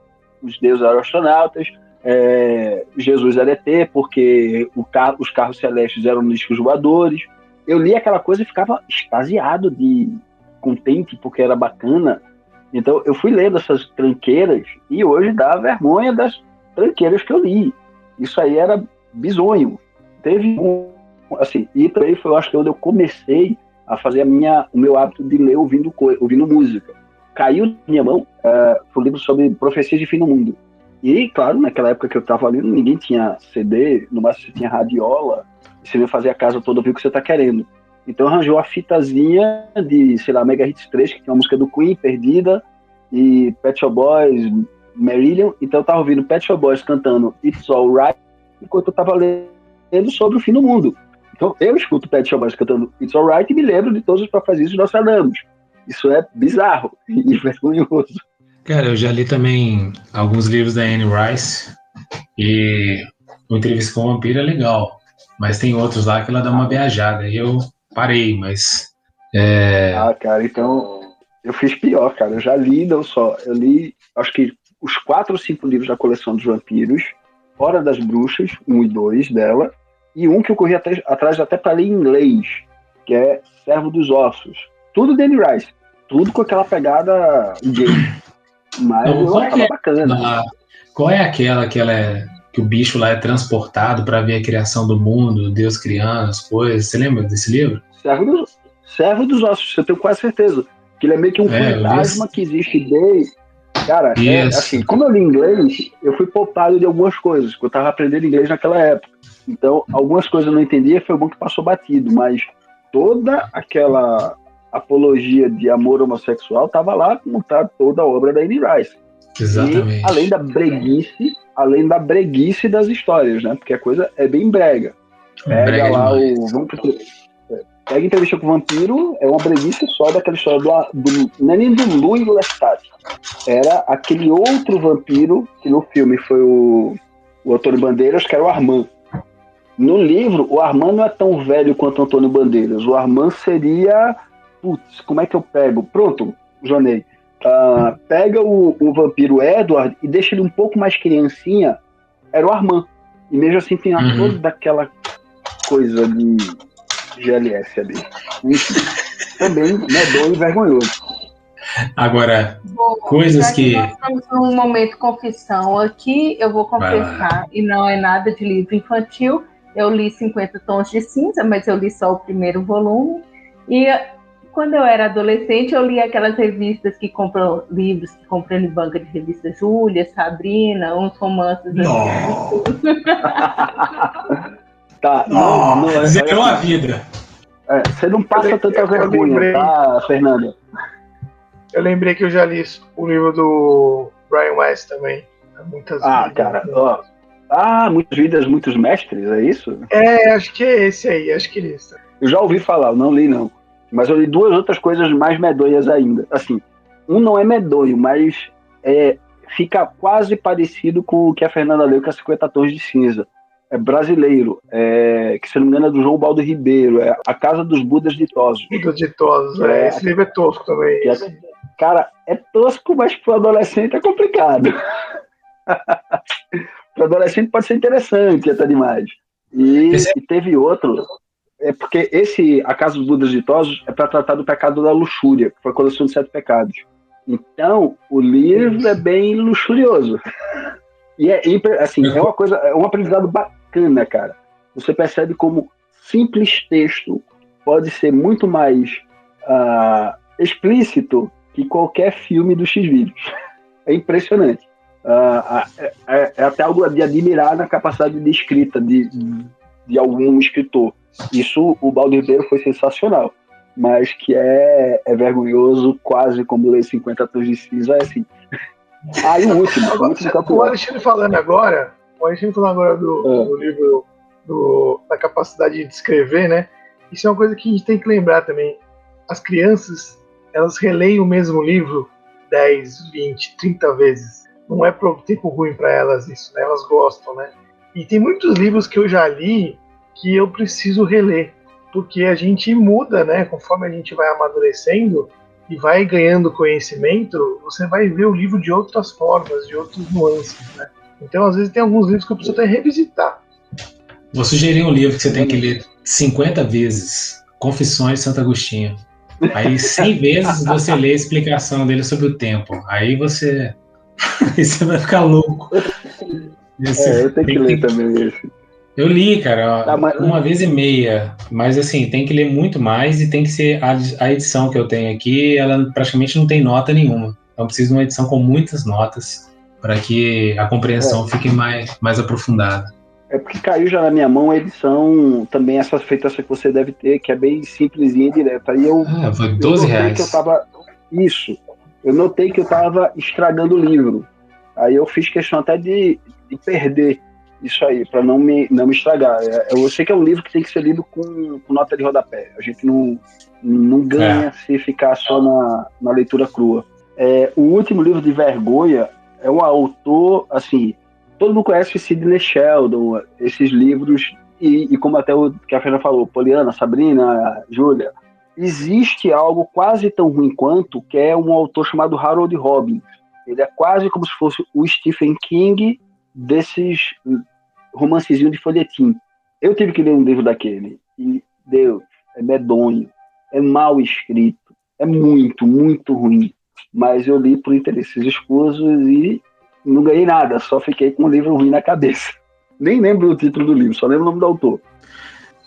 Os deuses eram astronautas, é, Jesus era ET, porque os carros celestes eram discos voadores. Eu li aquela coisa e ficava extasiado de contente, porque era bacana. Então eu fui lendo essas tranqueiras e hoje dá vergonha das tranqueiras que eu li. Isso aí era bizonho. Teve um, assim, e também foi, eu acho que onde eu comecei a fazer a minha, o meu hábito de ler ouvindo, ouvindo música. Caiu na minha mão uh, um livro sobre profecias de fim do mundo. E, claro, naquela época que eu estava lendo, ninguém tinha CD, no máximo você tinha radiola, você ia fazer a casa toda ouvir o que você está querendo. Então arranjou a fitazinha de, sei lá, Mega Hits 3, que tem uma música do Queen, Perdida, e Pet Shop Boys, Marillion. Então eu tava ouvindo Pet Shop Boys cantando It's Alright, enquanto eu tava lendo sobre o fim do mundo. Então, eu escuto Pet Shop Boys cantando It's Alright e me lembro de todos os papazitos nós falamos. Isso é bizarro [laughs] e vergonhoso. Cara, eu já li também alguns livros da Anne Rice e o Entrevista com o Vampiro é legal, mas tem outros lá que ela dá uma viajada e eu parei, mas... É... Ah, cara, então eu fiz pior, cara. Eu já li, não só, eu li, acho que os quatro ou cinco livros da coleção dos vampiros, Hora das Bruxas, um e dois dela, e um que eu corri até, atrás até para ler em inglês, que é Servo dos Ossos. Tudo Danny Rice. Tudo com aquela pegada gay. [coughs] Mas Não, eu é, bacana. qual é aquela que ela é que o bicho lá é transportado para ver a criação do mundo, Deus criando as coisas. Você lembra desse livro? Servo dos, Servo dos Ossos, eu tenho quase certeza. Que ele é meio que um é, fantasma que existe desde. Cara, é, assim, como eu li inglês, eu fui poupado de algumas coisas, porque eu estava aprendendo inglês naquela época. Então, algumas coisas eu não entendia, foi bom que passou batido, mas toda aquela apologia de amor homossexual estava lá como tá toda a obra da Anne Rice. Exatamente. E, além da breguice, além da breguice das histórias, né? Porque a coisa é bem brega. Pega brega lá demais. o. Vamos pro, pega entrevista com o vampiro, é uma breguice só daquela história do. do não é nem do Louis Lestat. Era aquele outro vampiro que no filme foi o, o Antônio Bandeiras, que era o Armand. No livro, o Armand não é tão velho quanto o Antônio Bandeiras. O Armand seria. Putz, como é que eu pego? Pronto, Jonei. Uh, pega o, o vampiro Edward e deixa ele um pouco mais criancinha. Era o Armand. E mesmo assim tem uhum. toda aquela coisa de GLS ali. Enfim, também medonho e vergonhoso. Agora, Bom, coisas que. Nós estamos num momento confissão aqui, eu vou confessar, e não é nada de livro infantil, eu li 50 Tons de Cinza, mas eu li só o primeiro volume. E quando eu era adolescente, eu li aquelas revistas que compram livros, que compram em banca de revista Júlia, Sabrina, uns romances assim. [laughs] tá, não, não, é, Zerou a vida. É, você não passa eu, tanta eu, vergonha, lembrei, tá, Fernanda? Eu lembrei que eu já li o livro do Brian West também. Muitas ah, vidas, cara, ó. Ah, muitas vidas, muitos mestres, é isso? É, acho que é esse aí, acho que é isso. Eu já ouvi falar, eu não li não. Mas eu li duas outras coisas mais medonhas ainda. Assim, um não é medonho, mas é, fica quase parecido com o que a Fernanda leu, que é 50 Tons de Cinza. É brasileiro, é, que se não me engano é do João Baldo Ribeiro, é A Casa dos Budas Ditosos. Budas Ditosos, é, esse livro é tosco também. É, cara, é tosco, mas para o adolescente é complicado. [laughs] para adolescente pode ser interessante até demais. E, é e, teve outro, é porque esse A Casa dos Budas Ditosos é para tratar do pecado da luxúria, que foi a coleção de sete pecados. Então, o livro é bem luxurioso. E é, assim, é uma coisa, é um aprendizado bacana, cara. Você percebe como simples texto pode ser muito mais uh, explícito que qualquer filme do X-Vídeos. [laughs] É impressionante. Uh, é, é, é, até algo de admirar na capacidade de escrita de, de algum escritor. Isso, o Baldo Ribeiro foi sensacional mas que é, é vergonhoso, quase como ler 50 tons de cinza, é assim. [laughs] Ah, e o último, o último O Alexandre falando agora, o Alexandre falando agora do, é. do livro do, da capacidade de escrever, né? Isso é uma coisa que a gente tem que lembrar também. As crianças, elas releem o mesmo livro 10, 20, 30 vezes. Não é tempo ruim para elas isso, né? Elas gostam, né? E tem muitos livros que eu já li que eu preciso reler porque a gente muda, né? Conforme a gente vai amadurecendo e vai ganhando conhecimento, você vai ver o livro de outras formas, de outros nuances, né? Então, às vezes, tem alguns livros que eu preciso até revisitar. Vou sugerir um livro que você tem que ler 50 vezes: Confissões de Santo Agostinho. Aí, 100 vezes você lê a explicação dele sobre o tempo. Aí você. [laughs] Aí você vai ficar louco. Esse, é, eu tenho que ler também esse. Eu li, cara, tá, mas... uma vez e meia, mas assim, tem que ler muito mais e tem que ser a, a, edição que eu tenho aqui, ela praticamente não tem nota nenhuma. Então preciso de uma edição com muitas notas para que a compreensão é. fique mais, mais aprofundada. É porque caiu já na minha mão a edição, também essa feita que você deve ter, que é bem simplesinha e direta. Aí eu, ah, foi 12 eu reais. Que eu tava, isso. Eu notei que eu estava estragando o livro. Aí eu fiz questão até de, de perder isso aí, para não me, não me estragar. É, eu sei que é um livro que tem que ser lido com, com nota de rodapé. A gente não, não ganha é. se ficar só na, na leitura crua. É, o último livro de Vergonha é um autor, assim, todo mundo conhece Sidney Sheldon, esses livros, e, e como até o que a Fernanda falou, Poliana, Sabrina, Júlia, existe algo quase tão ruim quanto, que é um autor chamado Harold Robbins. Ele é quase como se fosse o Stephen King desses romancezinho de folhetim. Eu tive que ler um livro daquele. E, Deus, é medonho, é mal escrito, é muito, muito ruim. Mas eu li por interesses escusos e não ganhei nada, só fiquei com um livro ruim na cabeça. [laughs] Nem lembro o título do livro, só lembro o nome do autor.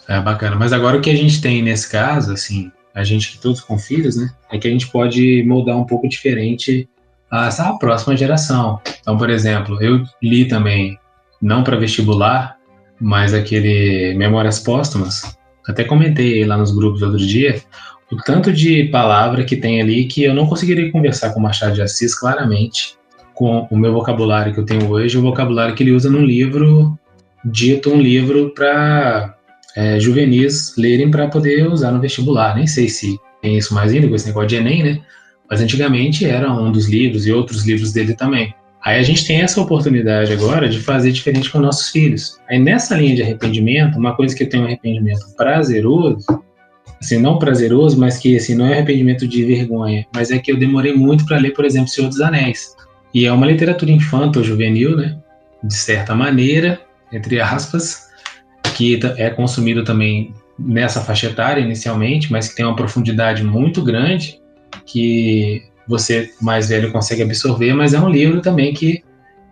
É bacana, mas agora o que a gente tem nesse caso, assim, a gente que todos com filhos, né, é que a gente pode moldar um pouco diferente a, próxima geração. Então, por exemplo, eu li também não para vestibular, mas aquele Memórias Póstumas. Até comentei lá nos grupos outro dia o tanto de palavra que tem ali que eu não conseguiria conversar com Machado de Assis claramente com o meu vocabulário que eu tenho hoje, o vocabulário que ele usa num livro dito um livro para é, juvenis lerem para poder usar no vestibular. Nem sei se tem isso mais ainda com esse negócio de Enem, né? Mas antigamente era um dos livros e outros livros dele também. Aí a gente tem essa oportunidade agora de fazer diferente com nossos filhos. Aí nessa linha de arrependimento, uma coisa que eu tenho um arrependimento prazeroso, assim, não prazeroso, mas que assim, não é arrependimento de vergonha, mas é que eu demorei muito para ler, por exemplo, Senhor dos Anéis. E é uma literatura infantil juvenil, né? De certa maneira, entre aspas, que é consumido também nessa faixa etária inicialmente, mas que tem uma profundidade muito grande, que você mais velho consegue absorver, mas é um livro também que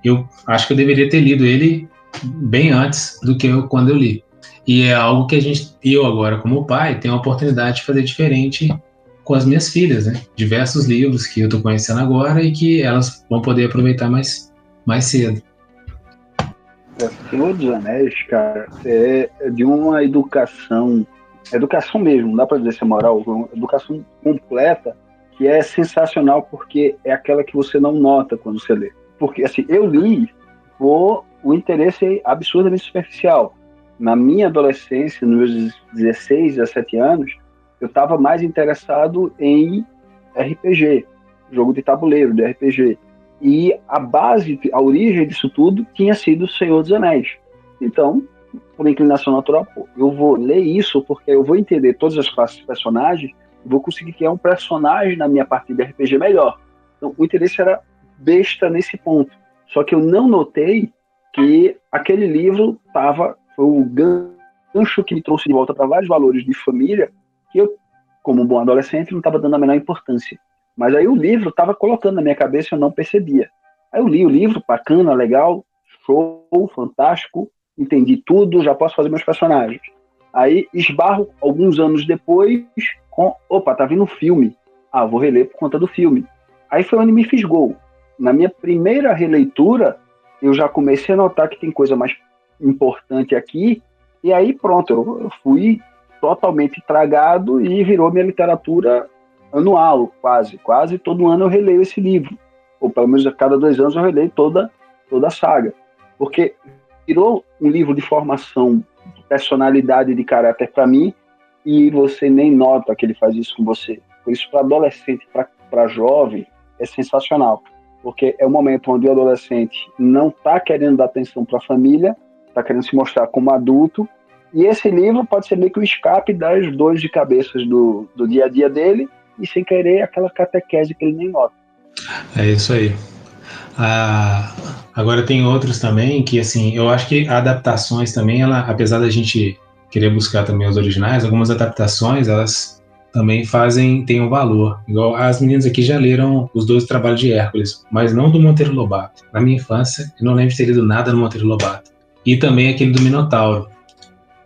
eu acho que eu deveria ter lido ele bem antes do que eu, quando eu li. E é algo que a gente, eu agora como pai, tenho a oportunidade de fazer diferente com as minhas filhas, né? Diversos livros que eu estou conhecendo agora e que elas vão poder aproveitar mais, mais cedo. É, Senhor dos Anéis, cara, é de uma educação educação mesmo, não dá para dizer se é moral, educação completa, que é sensacional porque é aquela que você não nota quando você lê. Porque, assim, eu li por o interesse absurdamente superficial. Na minha adolescência, nos meus 16, 17 anos, eu estava mais interessado em RPG, jogo de tabuleiro, de RPG. E a base, a origem disso tudo tinha sido o Senhor dos Anéis. Então, por inclinação natural, pô, eu vou ler isso porque eu vou entender todas as classes de personagens vou conseguir criar um personagem na minha partida de RPG melhor. Então, o interesse era besta nesse ponto. Só que eu não notei que aquele livro estava foi o gancho que me trouxe de volta para vários valores de família que eu, como um bom adolescente, não estava dando a menor importância. Mas aí o livro estava colocando na minha cabeça e eu não percebia. Aí eu li o livro, bacana, legal, show, fantástico, entendi tudo, já posso fazer meus personagens. Aí esbarro alguns anos depois com, opa, tá vindo um filme. Ah, vou reler por conta do filme. Aí foi onde me fisgou. Na minha primeira releitura, eu já comecei a notar que tem coisa mais importante aqui, e aí pronto, eu fui totalmente tragado e virou minha literatura anual, quase. Quase todo ano eu releio esse livro. Ou pelo menos a cada dois anos eu releio toda, toda a saga. Porque virou um livro de formação de personalidade de caráter para mim e você nem nota que ele faz isso com você. Por isso, para adolescente, para jovem, é sensacional. Porque é o momento onde o adolescente não está querendo dar atenção para a família, está querendo se mostrar como adulto. E esse livro pode ser meio que o escape das dores de cabeças do, do dia a dia dele e, sem querer, aquela catequese que ele nem nota. É isso aí. Ah, agora tem outros também que, assim, eu acho que adaptações também, ela, apesar da gente querer buscar também os originais, algumas adaptações, elas também fazem, têm um valor. Igual as meninas aqui já leram os dois trabalhos de Hércules, mas não do Monteiro Lobato. Na minha infância, eu não lembro de ter lido nada do Monteiro Lobato. E também aquele do Minotauro.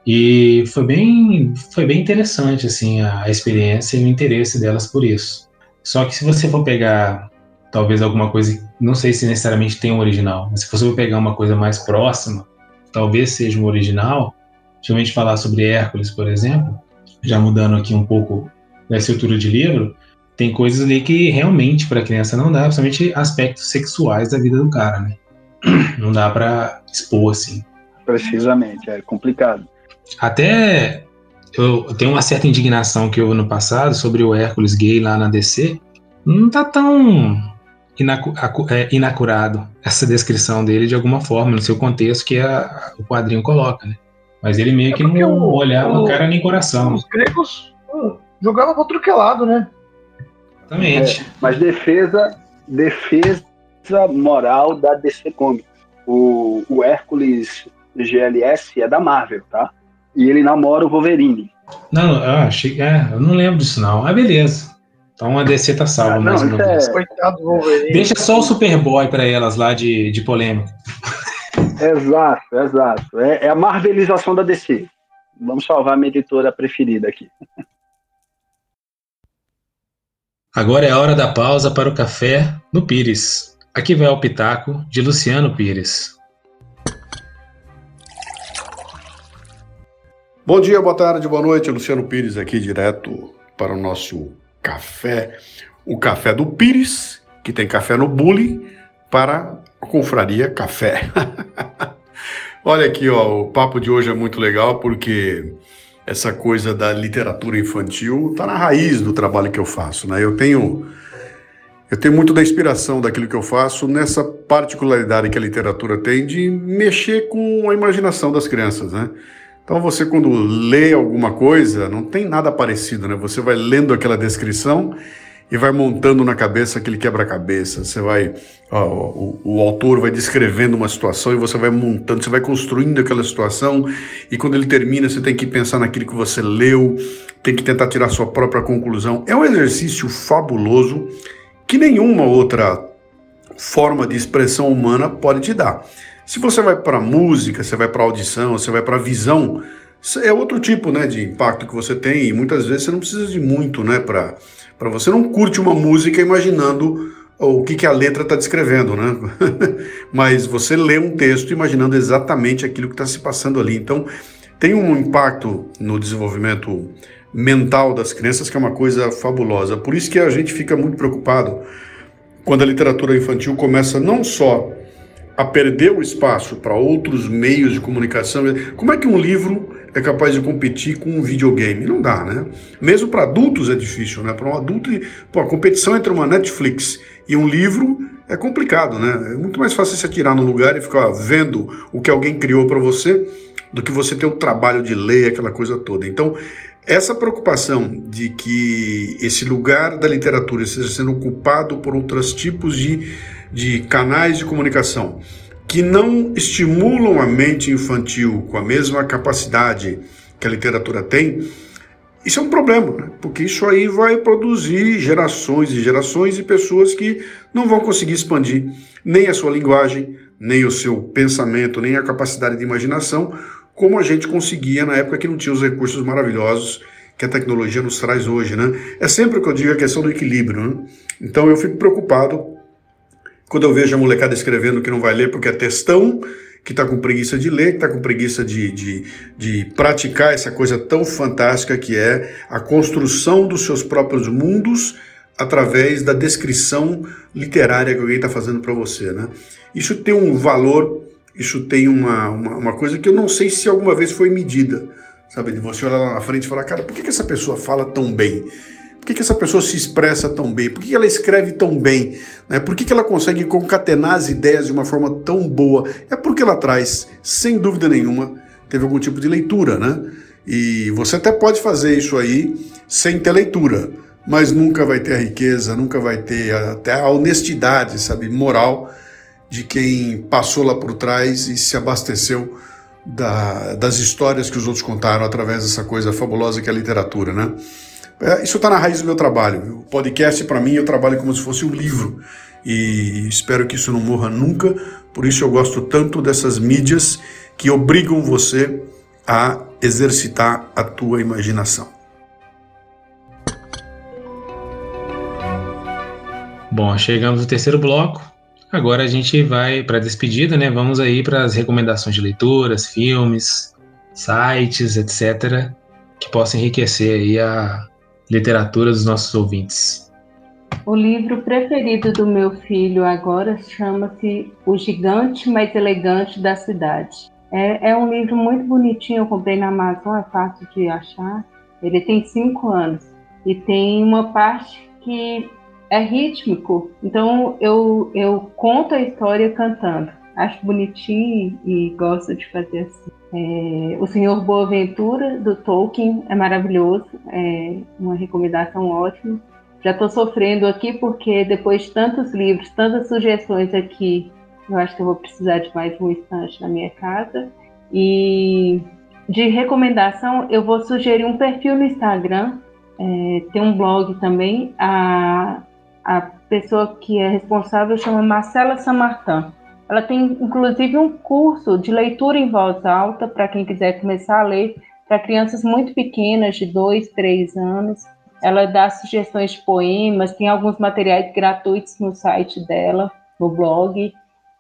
E foi bem, foi bem interessante, assim, a, a experiência e o interesse delas por isso. Só que se você for pegar talvez alguma coisa, não sei se necessariamente tem um original, mas se você for pegar uma coisa mais próxima, talvez seja um original, principalmente falar sobre Hércules, por exemplo, já mudando aqui um pouco da estrutura de livro, tem coisas ali que realmente para criança não dá, principalmente aspectos sexuais da vida do cara, né? [clears throat] Não dá para expor assim. Precisamente, é complicado. Até eu tenho uma certa indignação que houve no passado sobre o Hércules gay lá na DC. Não tá tão inacu é, inacurado essa descrição dele de alguma forma, no seu contexto que a, o quadrinho coloca, né? Mas ele meio é que não o, olhava o, cara nem coração. Os gregos uh, jogavam para outro que lado, né? Exatamente. É, mas defesa, defesa moral da DC Comics. O, o Hércules GLS é da Marvel, tá? E ele namora o Wolverine. Não, eu achei, é, eu não lembro disso não. Ah, beleza. Então a DC tá salva ah, mais uma vez. É... Deixa só o Superboy para elas lá de, de polêmica. Exato, exato. É, é, a marvelização da DC. Vamos salvar a minha editora preferida aqui. Agora é a hora da pausa para o café no Pires. Aqui vai o pitaco de Luciano Pires. Bom dia, boa tarde, boa noite. Luciano Pires aqui direto para o nosso café, o café do Pires, que tem café no Bully, para a confraria Café. [laughs] Olha aqui, ó, o papo de hoje é muito legal porque essa coisa da literatura infantil está na raiz do trabalho que eu faço, né? Eu tenho eu tenho muito da inspiração daquilo que eu faço nessa particularidade que a literatura tem de mexer com a imaginação das crianças, né? Então você quando lê alguma coisa, não tem nada parecido, né? Você vai lendo aquela descrição e vai montando na cabeça aquele quebra-cabeça. Você vai, ó, o, o, autor vai descrevendo uma situação e você vai montando, você vai construindo aquela situação e quando ele termina você tem que pensar naquilo que você leu, tem que tentar tirar sua própria conclusão. É um exercício fabuloso que nenhuma outra forma de expressão humana pode te dar. Se você vai para música, você vai para audição, você vai para visão, é outro tipo, né, de impacto que você tem e muitas vezes você não precisa de muito, né, para você não curte uma música imaginando o que, que a letra está descrevendo, né? [laughs] Mas você lê um texto imaginando exatamente aquilo que está se passando ali. Então, tem um impacto no desenvolvimento mental das crianças que é uma coisa fabulosa. Por isso que a gente fica muito preocupado quando a literatura infantil começa não só a perder o espaço para outros meios de comunicação. Como é que um livro é capaz de competir com um videogame? Não dá, né? Mesmo para adultos é difícil, né? Para um adulto, pô, a competição entre uma Netflix e um livro é complicado, né? É muito mais fácil se atirar no lugar e ficar vendo o que alguém criou para você do que você ter o trabalho de ler aquela coisa toda. Então, essa preocupação de que esse lugar da literatura esteja sendo ocupado por outros tipos de de canais de comunicação que não estimulam a mente infantil com a mesma capacidade que a literatura tem, isso é um problema, né? porque isso aí vai produzir gerações e gerações de pessoas que não vão conseguir expandir nem a sua linguagem, nem o seu pensamento, nem a capacidade de imaginação, como a gente conseguia na época que não tinha os recursos maravilhosos que a tecnologia nos traz hoje. Né? É sempre o que eu digo a questão do equilíbrio. Né? Então eu fico preocupado quando eu vejo a molecada escrevendo que não vai ler porque é textão, que está com preguiça de ler, que está com preguiça de, de, de praticar essa coisa tão fantástica que é a construção dos seus próprios mundos através da descrição literária que alguém está fazendo para você. Né? Isso tem um valor, isso tem uma, uma, uma, coisa que eu não sei se alguma vez foi medida. Sabe, de você olhar lá na frente e falar, cara, por que, que essa pessoa fala tão bem? Por que, que essa pessoa se expressa tão bem? Por que, que ela escreve tão bem? Né? Por que, que ela consegue concatenar as ideias de uma forma tão boa? É porque ela traz, sem dúvida nenhuma, teve algum tipo de leitura, né? E você até pode fazer isso aí sem ter leitura, mas nunca vai ter a riqueza, nunca vai ter até a honestidade, sabe, moral de quem passou lá por trás e se abasteceu da, das histórias que os outros contaram através dessa coisa fabulosa que é a literatura, né? É, isso está na raiz do meu trabalho. O podcast, para mim, eu trabalho como se fosse um livro. E espero que isso não morra nunca. Por isso eu gosto tanto dessas mídias que obrigam você a exercitar a tua imaginação. Bom, chegamos no terceiro bloco. Agora a gente vai para a despedida, né? Vamos aí para as recomendações de leituras, filmes, sites, etc., que possam enriquecer aí a, literatura dos nossos ouvintes? O livro preferido do meu filho agora chama-se O Gigante Mais Elegante da Cidade. É, é, um livro muito bonitinho, eu comprei na Amazon, é fácil de achar. Ele tem cinco anos e tem uma parte que é rítmico, então eu, eu conto a história cantando. Acho bonitinho e gosto de fazer assim. É, o Senhor Boaventura, do Tolkien, é maravilhoso, é uma recomendação ótima. Já estou sofrendo aqui porque depois de tantos livros, tantas sugestões aqui, eu acho que eu vou precisar de mais um instante na minha casa. E de recomendação, eu vou sugerir um perfil no Instagram, é, tem um blog também. A, a pessoa que é responsável chama Marcela Samartan. Ela tem inclusive um curso de leitura em voz alta para quem quiser começar a ler para crianças muito pequenas, de 2, 3 anos. Ela dá sugestões de poemas, tem alguns materiais gratuitos no site dela, no blog,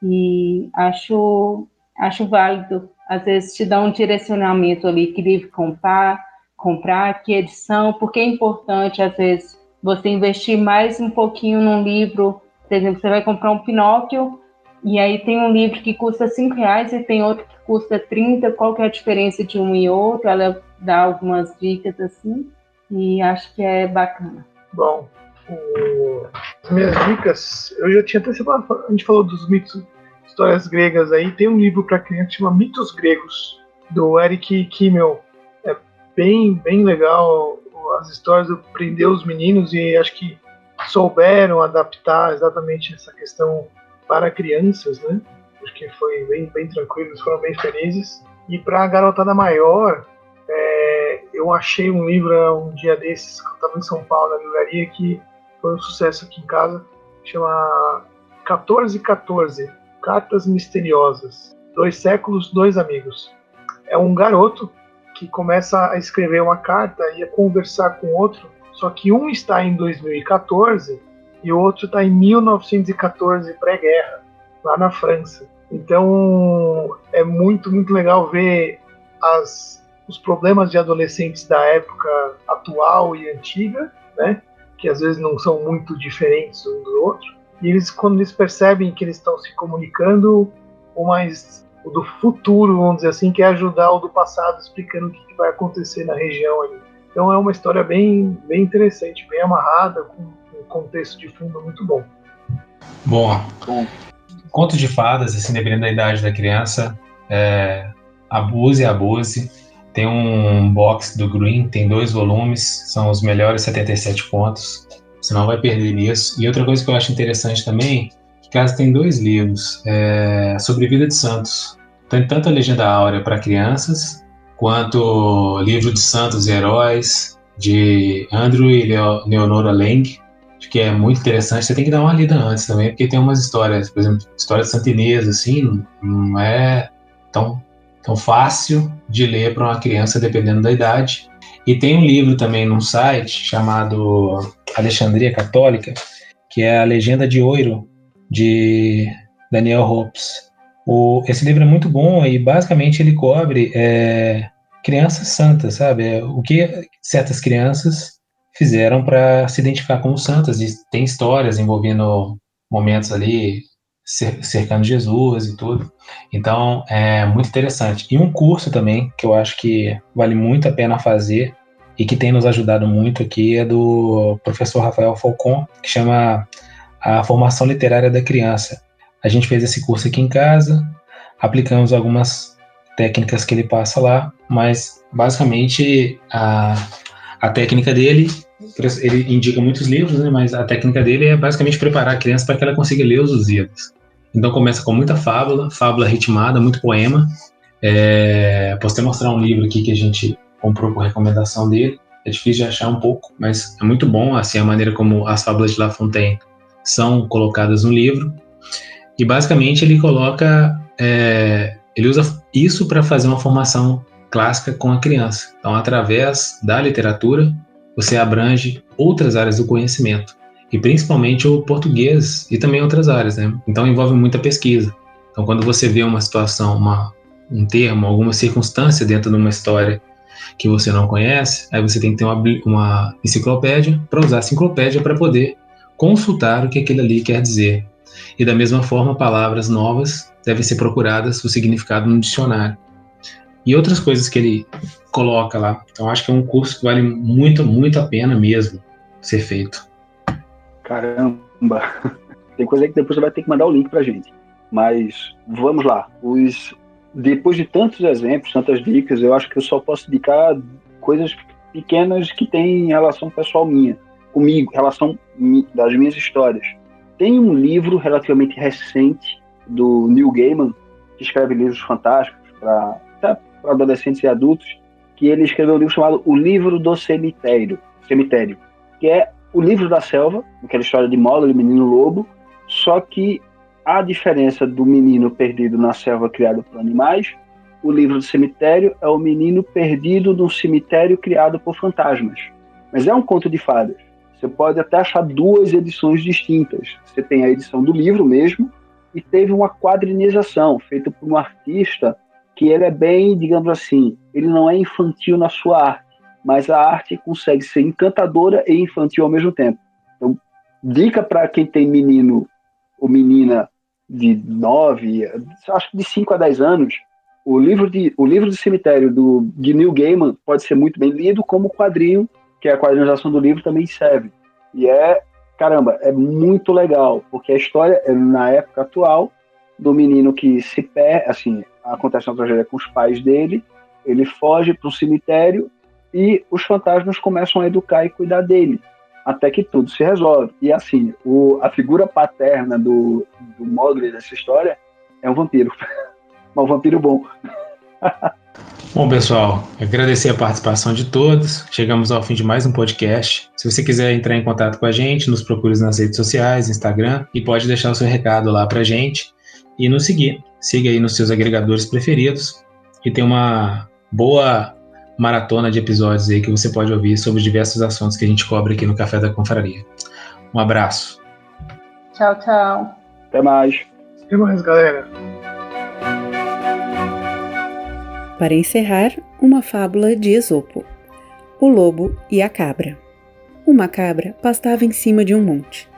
e acho, acho válido. Às vezes te dá um direcionamento ali, que livro comprar, comprar, que edição, porque é importante, às vezes, você investir mais um pouquinho num livro. Por exemplo, você vai comprar um Pinóquio, e aí tem um livro que custa cinco reais e tem outro que custa 30. Qual que é a diferença de um e outro? Ela dá algumas dicas assim e acho que é bacana. Bom, o... as minhas dicas, eu já tinha até a gente falou dos mitos, histórias gregas aí, tem um livro para criança que chama Mitos Gregos, do Eric Kimmel. É bem, bem legal as histórias, prendeu os meninos e acho que souberam adaptar exatamente essa questão para crianças, né? Acho que foi bem, bem tranquilo, eles foram bem felizes. E para a garotada maior, é, eu achei um livro um dia desses, que eu estava em São Paulo, na livraria, que foi um sucesso aqui em casa, chama 1414 Cartas Misteriosas. Dois séculos, dois amigos. É um garoto que começa a escrever uma carta e a conversar com outro, só que um está em 2014 e o outro está em 1914, pré-guerra, lá na França. Então é muito, muito legal ver as, os problemas de adolescentes da época atual e antiga, né? Que às vezes não são muito diferentes um do outro. E eles, quando eles percebem que eles estão se comunicando, o mais o do futuro, vamos dizer assim, que é ajudar o do passado, explicando o que, que vai acontecer na região ali. Então é uma história bem, bem interessante, bem amarrada, com um contexto de fundo muito bom. Bom, conto de fadas, assim, dependendo da idade da criança, é, abuse, abuse. Tem um box do Green, tem dois volumes, são os melhores 77 pontos. Você não vai perder nisso. E outra coisa que eu acho interessante também, que caso tem dois livros é, sobre vida de santos. Tem tanto a Legenda Áurea para crianças, quanto livro de santos e heróis, de Andrew e Leonora Lang, que é muito interessante. Você tem que dar uma lida antes também, porque tem umas histórias, por exemplo, história de Santa Inês, assim, não é tão, tão fácil de ler para uma criança, dependendo da idade. E tem um livro também num site chamado Alexandria Católica, que é a Legenda de Ouro, de Daniel Hopes. O, esse livro é muito bom e basicamente ele cobre é, crianças santas, sabe? É, o que certas crianças fizeram para se identificar como santas. E tem histórias envolvendo momentos ali cercando Jesus e tudo. Então, é muito interessante. E um curso também que eu acho que vale muito a pena fazer e que tem nos ajudado muito aqui é do professor Rafael Falcon, que chama a Formação Literária da Criança. A gente fez esse curso aqui em casa, aplicamos algumas técnicas que ele passa lá, mas basicamente a, a técnica dele ele indica muitos livros, né, mas a técnica dele é basicamente preparar a criança para que ela consiga ler os Lusíadas. Então começa com muita fábula, fábula ritmada, muito poema. É, posso até mostrar um livro aqui que a gente comprou por recomendação dele. É difícil de achar um pouco, mas é muito bom assim a maneira como as fábulas de La Fontaine são colocadas no livro. E basicamente ele coloca, é, ele usa isso para fazer uma formação clássica com a criança. Então, através da literatura, você abrange outras áreas do conhecimento, e principalmente o português e também outras áreas, né? Então envolve muita pesquisa. Então quando você vê uma situação, uma, um termo, alguma circunstância dentro de uma história que você não conhece, aí você tem que ter uma, uma enciclopédia para usar a enciclopédia para poder consultar o que aquilo ali quer dizer. E da mesma forma, palavras novas devem ser procuradas o significado no dicionário e outras coisas que ele coloca lá. Então acho que é um curso que vale muito, muito a pena mesmo ser feito. Caramba! [laughs] Tem coisa que depois você vai ter que mandar o link pra gente. Mas vamos lá. Os, depois de tantos exemplos, tantas dicas, eu acho que eu só posso indicar coisas pequenas que têm relação pessoal minha, comigo, relação das minhas histórias. Tem um livro relativamente recente do Neil Gaiman, que escreve livros fantásticos para para adolescentes e adultos, que ele escreveu um livro chamado O Livro do Cemitério, Cemitério que é o livro da selva, aquela história de Mogli, menino lobo, só que a diferença do menino perdido na selva criado por animais, o livro do cemitério é o menino perdido num cemitério criado por fantasmas. Mas é um conto de fadas. Você pode até achar duas edições distintas. Você tem a edição do livro mesmo e teve uma quadrinização feita por um artista que ele é bem, digamos assim, ele não é infantil na sua arte, mas a arte consegue ser encantadora e infantil ao mesmo tempo. Então, dica para quem tem menino ou menina de 9, acho que de 5 a 10 anos, o livro de o livro do cemitério do de Neil Gaiman pode ser muito bem lido como quadrinho, que é a quadrinização do livro também serve. E é, caramba, é muito legal, porque a história é na época atual do menino que se perde, assim, acontece uma tragédia com os pais dele, ele foge para um cemitério e os fantasmas começam a educar e cuidar dele, até que tudo se resolve. E assim, o, a figura paterna do, do Mogli dessa história é um vampiro, [laughs] mas um vampiro bom. Bom, pessoal, agradecer a participação de todos. Chegamos ao fim de mais um podcast. Se você quiser entrar em contato com a gente, nos procure nas redes sociais, Instagram, e pode deixar o seu recado lá pra gente e nos seguir. Siga aí nos seus agregadores preferidos e tem uma boa maratona de episódios aí que você pode ouvir sobre diversos assuntos que a gente cobre aqui no Café da Confraria. Um abraço. Tchau, tchau. Até mais. Até mais, galera. para encerrar, uma fábula de Esopo: O lobo e a cabra. Uma cabra pastava em cima de um monte.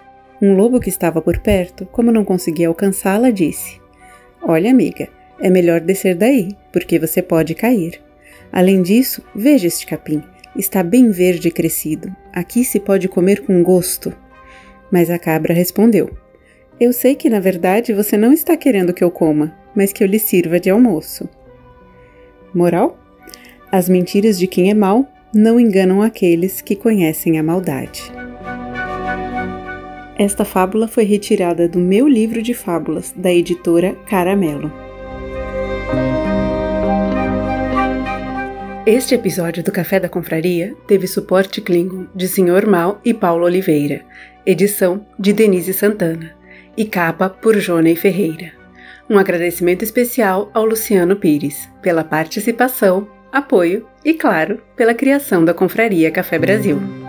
Um lobo que estava por perto, como não conseguia alcançá-la, disse: Olha, amiga, é melhor descer daí, porque você pode cair. Além disso, veja este capim. Está bem verde e crescido. Aqui se pode comer com gosto. Mas a cabra respondeu: Eu sei que na verdade você não está querendo que eu coma, mas que eu lhe sirva de almoço. Moral? As mentiras de quem é mau não enganam aqueles que conhecem a maldade. Esta fábula foi retirada do meu livro de fábulas, da editora Caramelo. Este episódio do Café da Confraria teve suporte Klingon de Sr. Mal e Paulo Oliveira, edição de Denise Santana e capa por Jonei Ferreira. Um agradecimento especial ao Luciano Pires pela participação, apoio e, claro, pela criação da Confraria Café Brasil.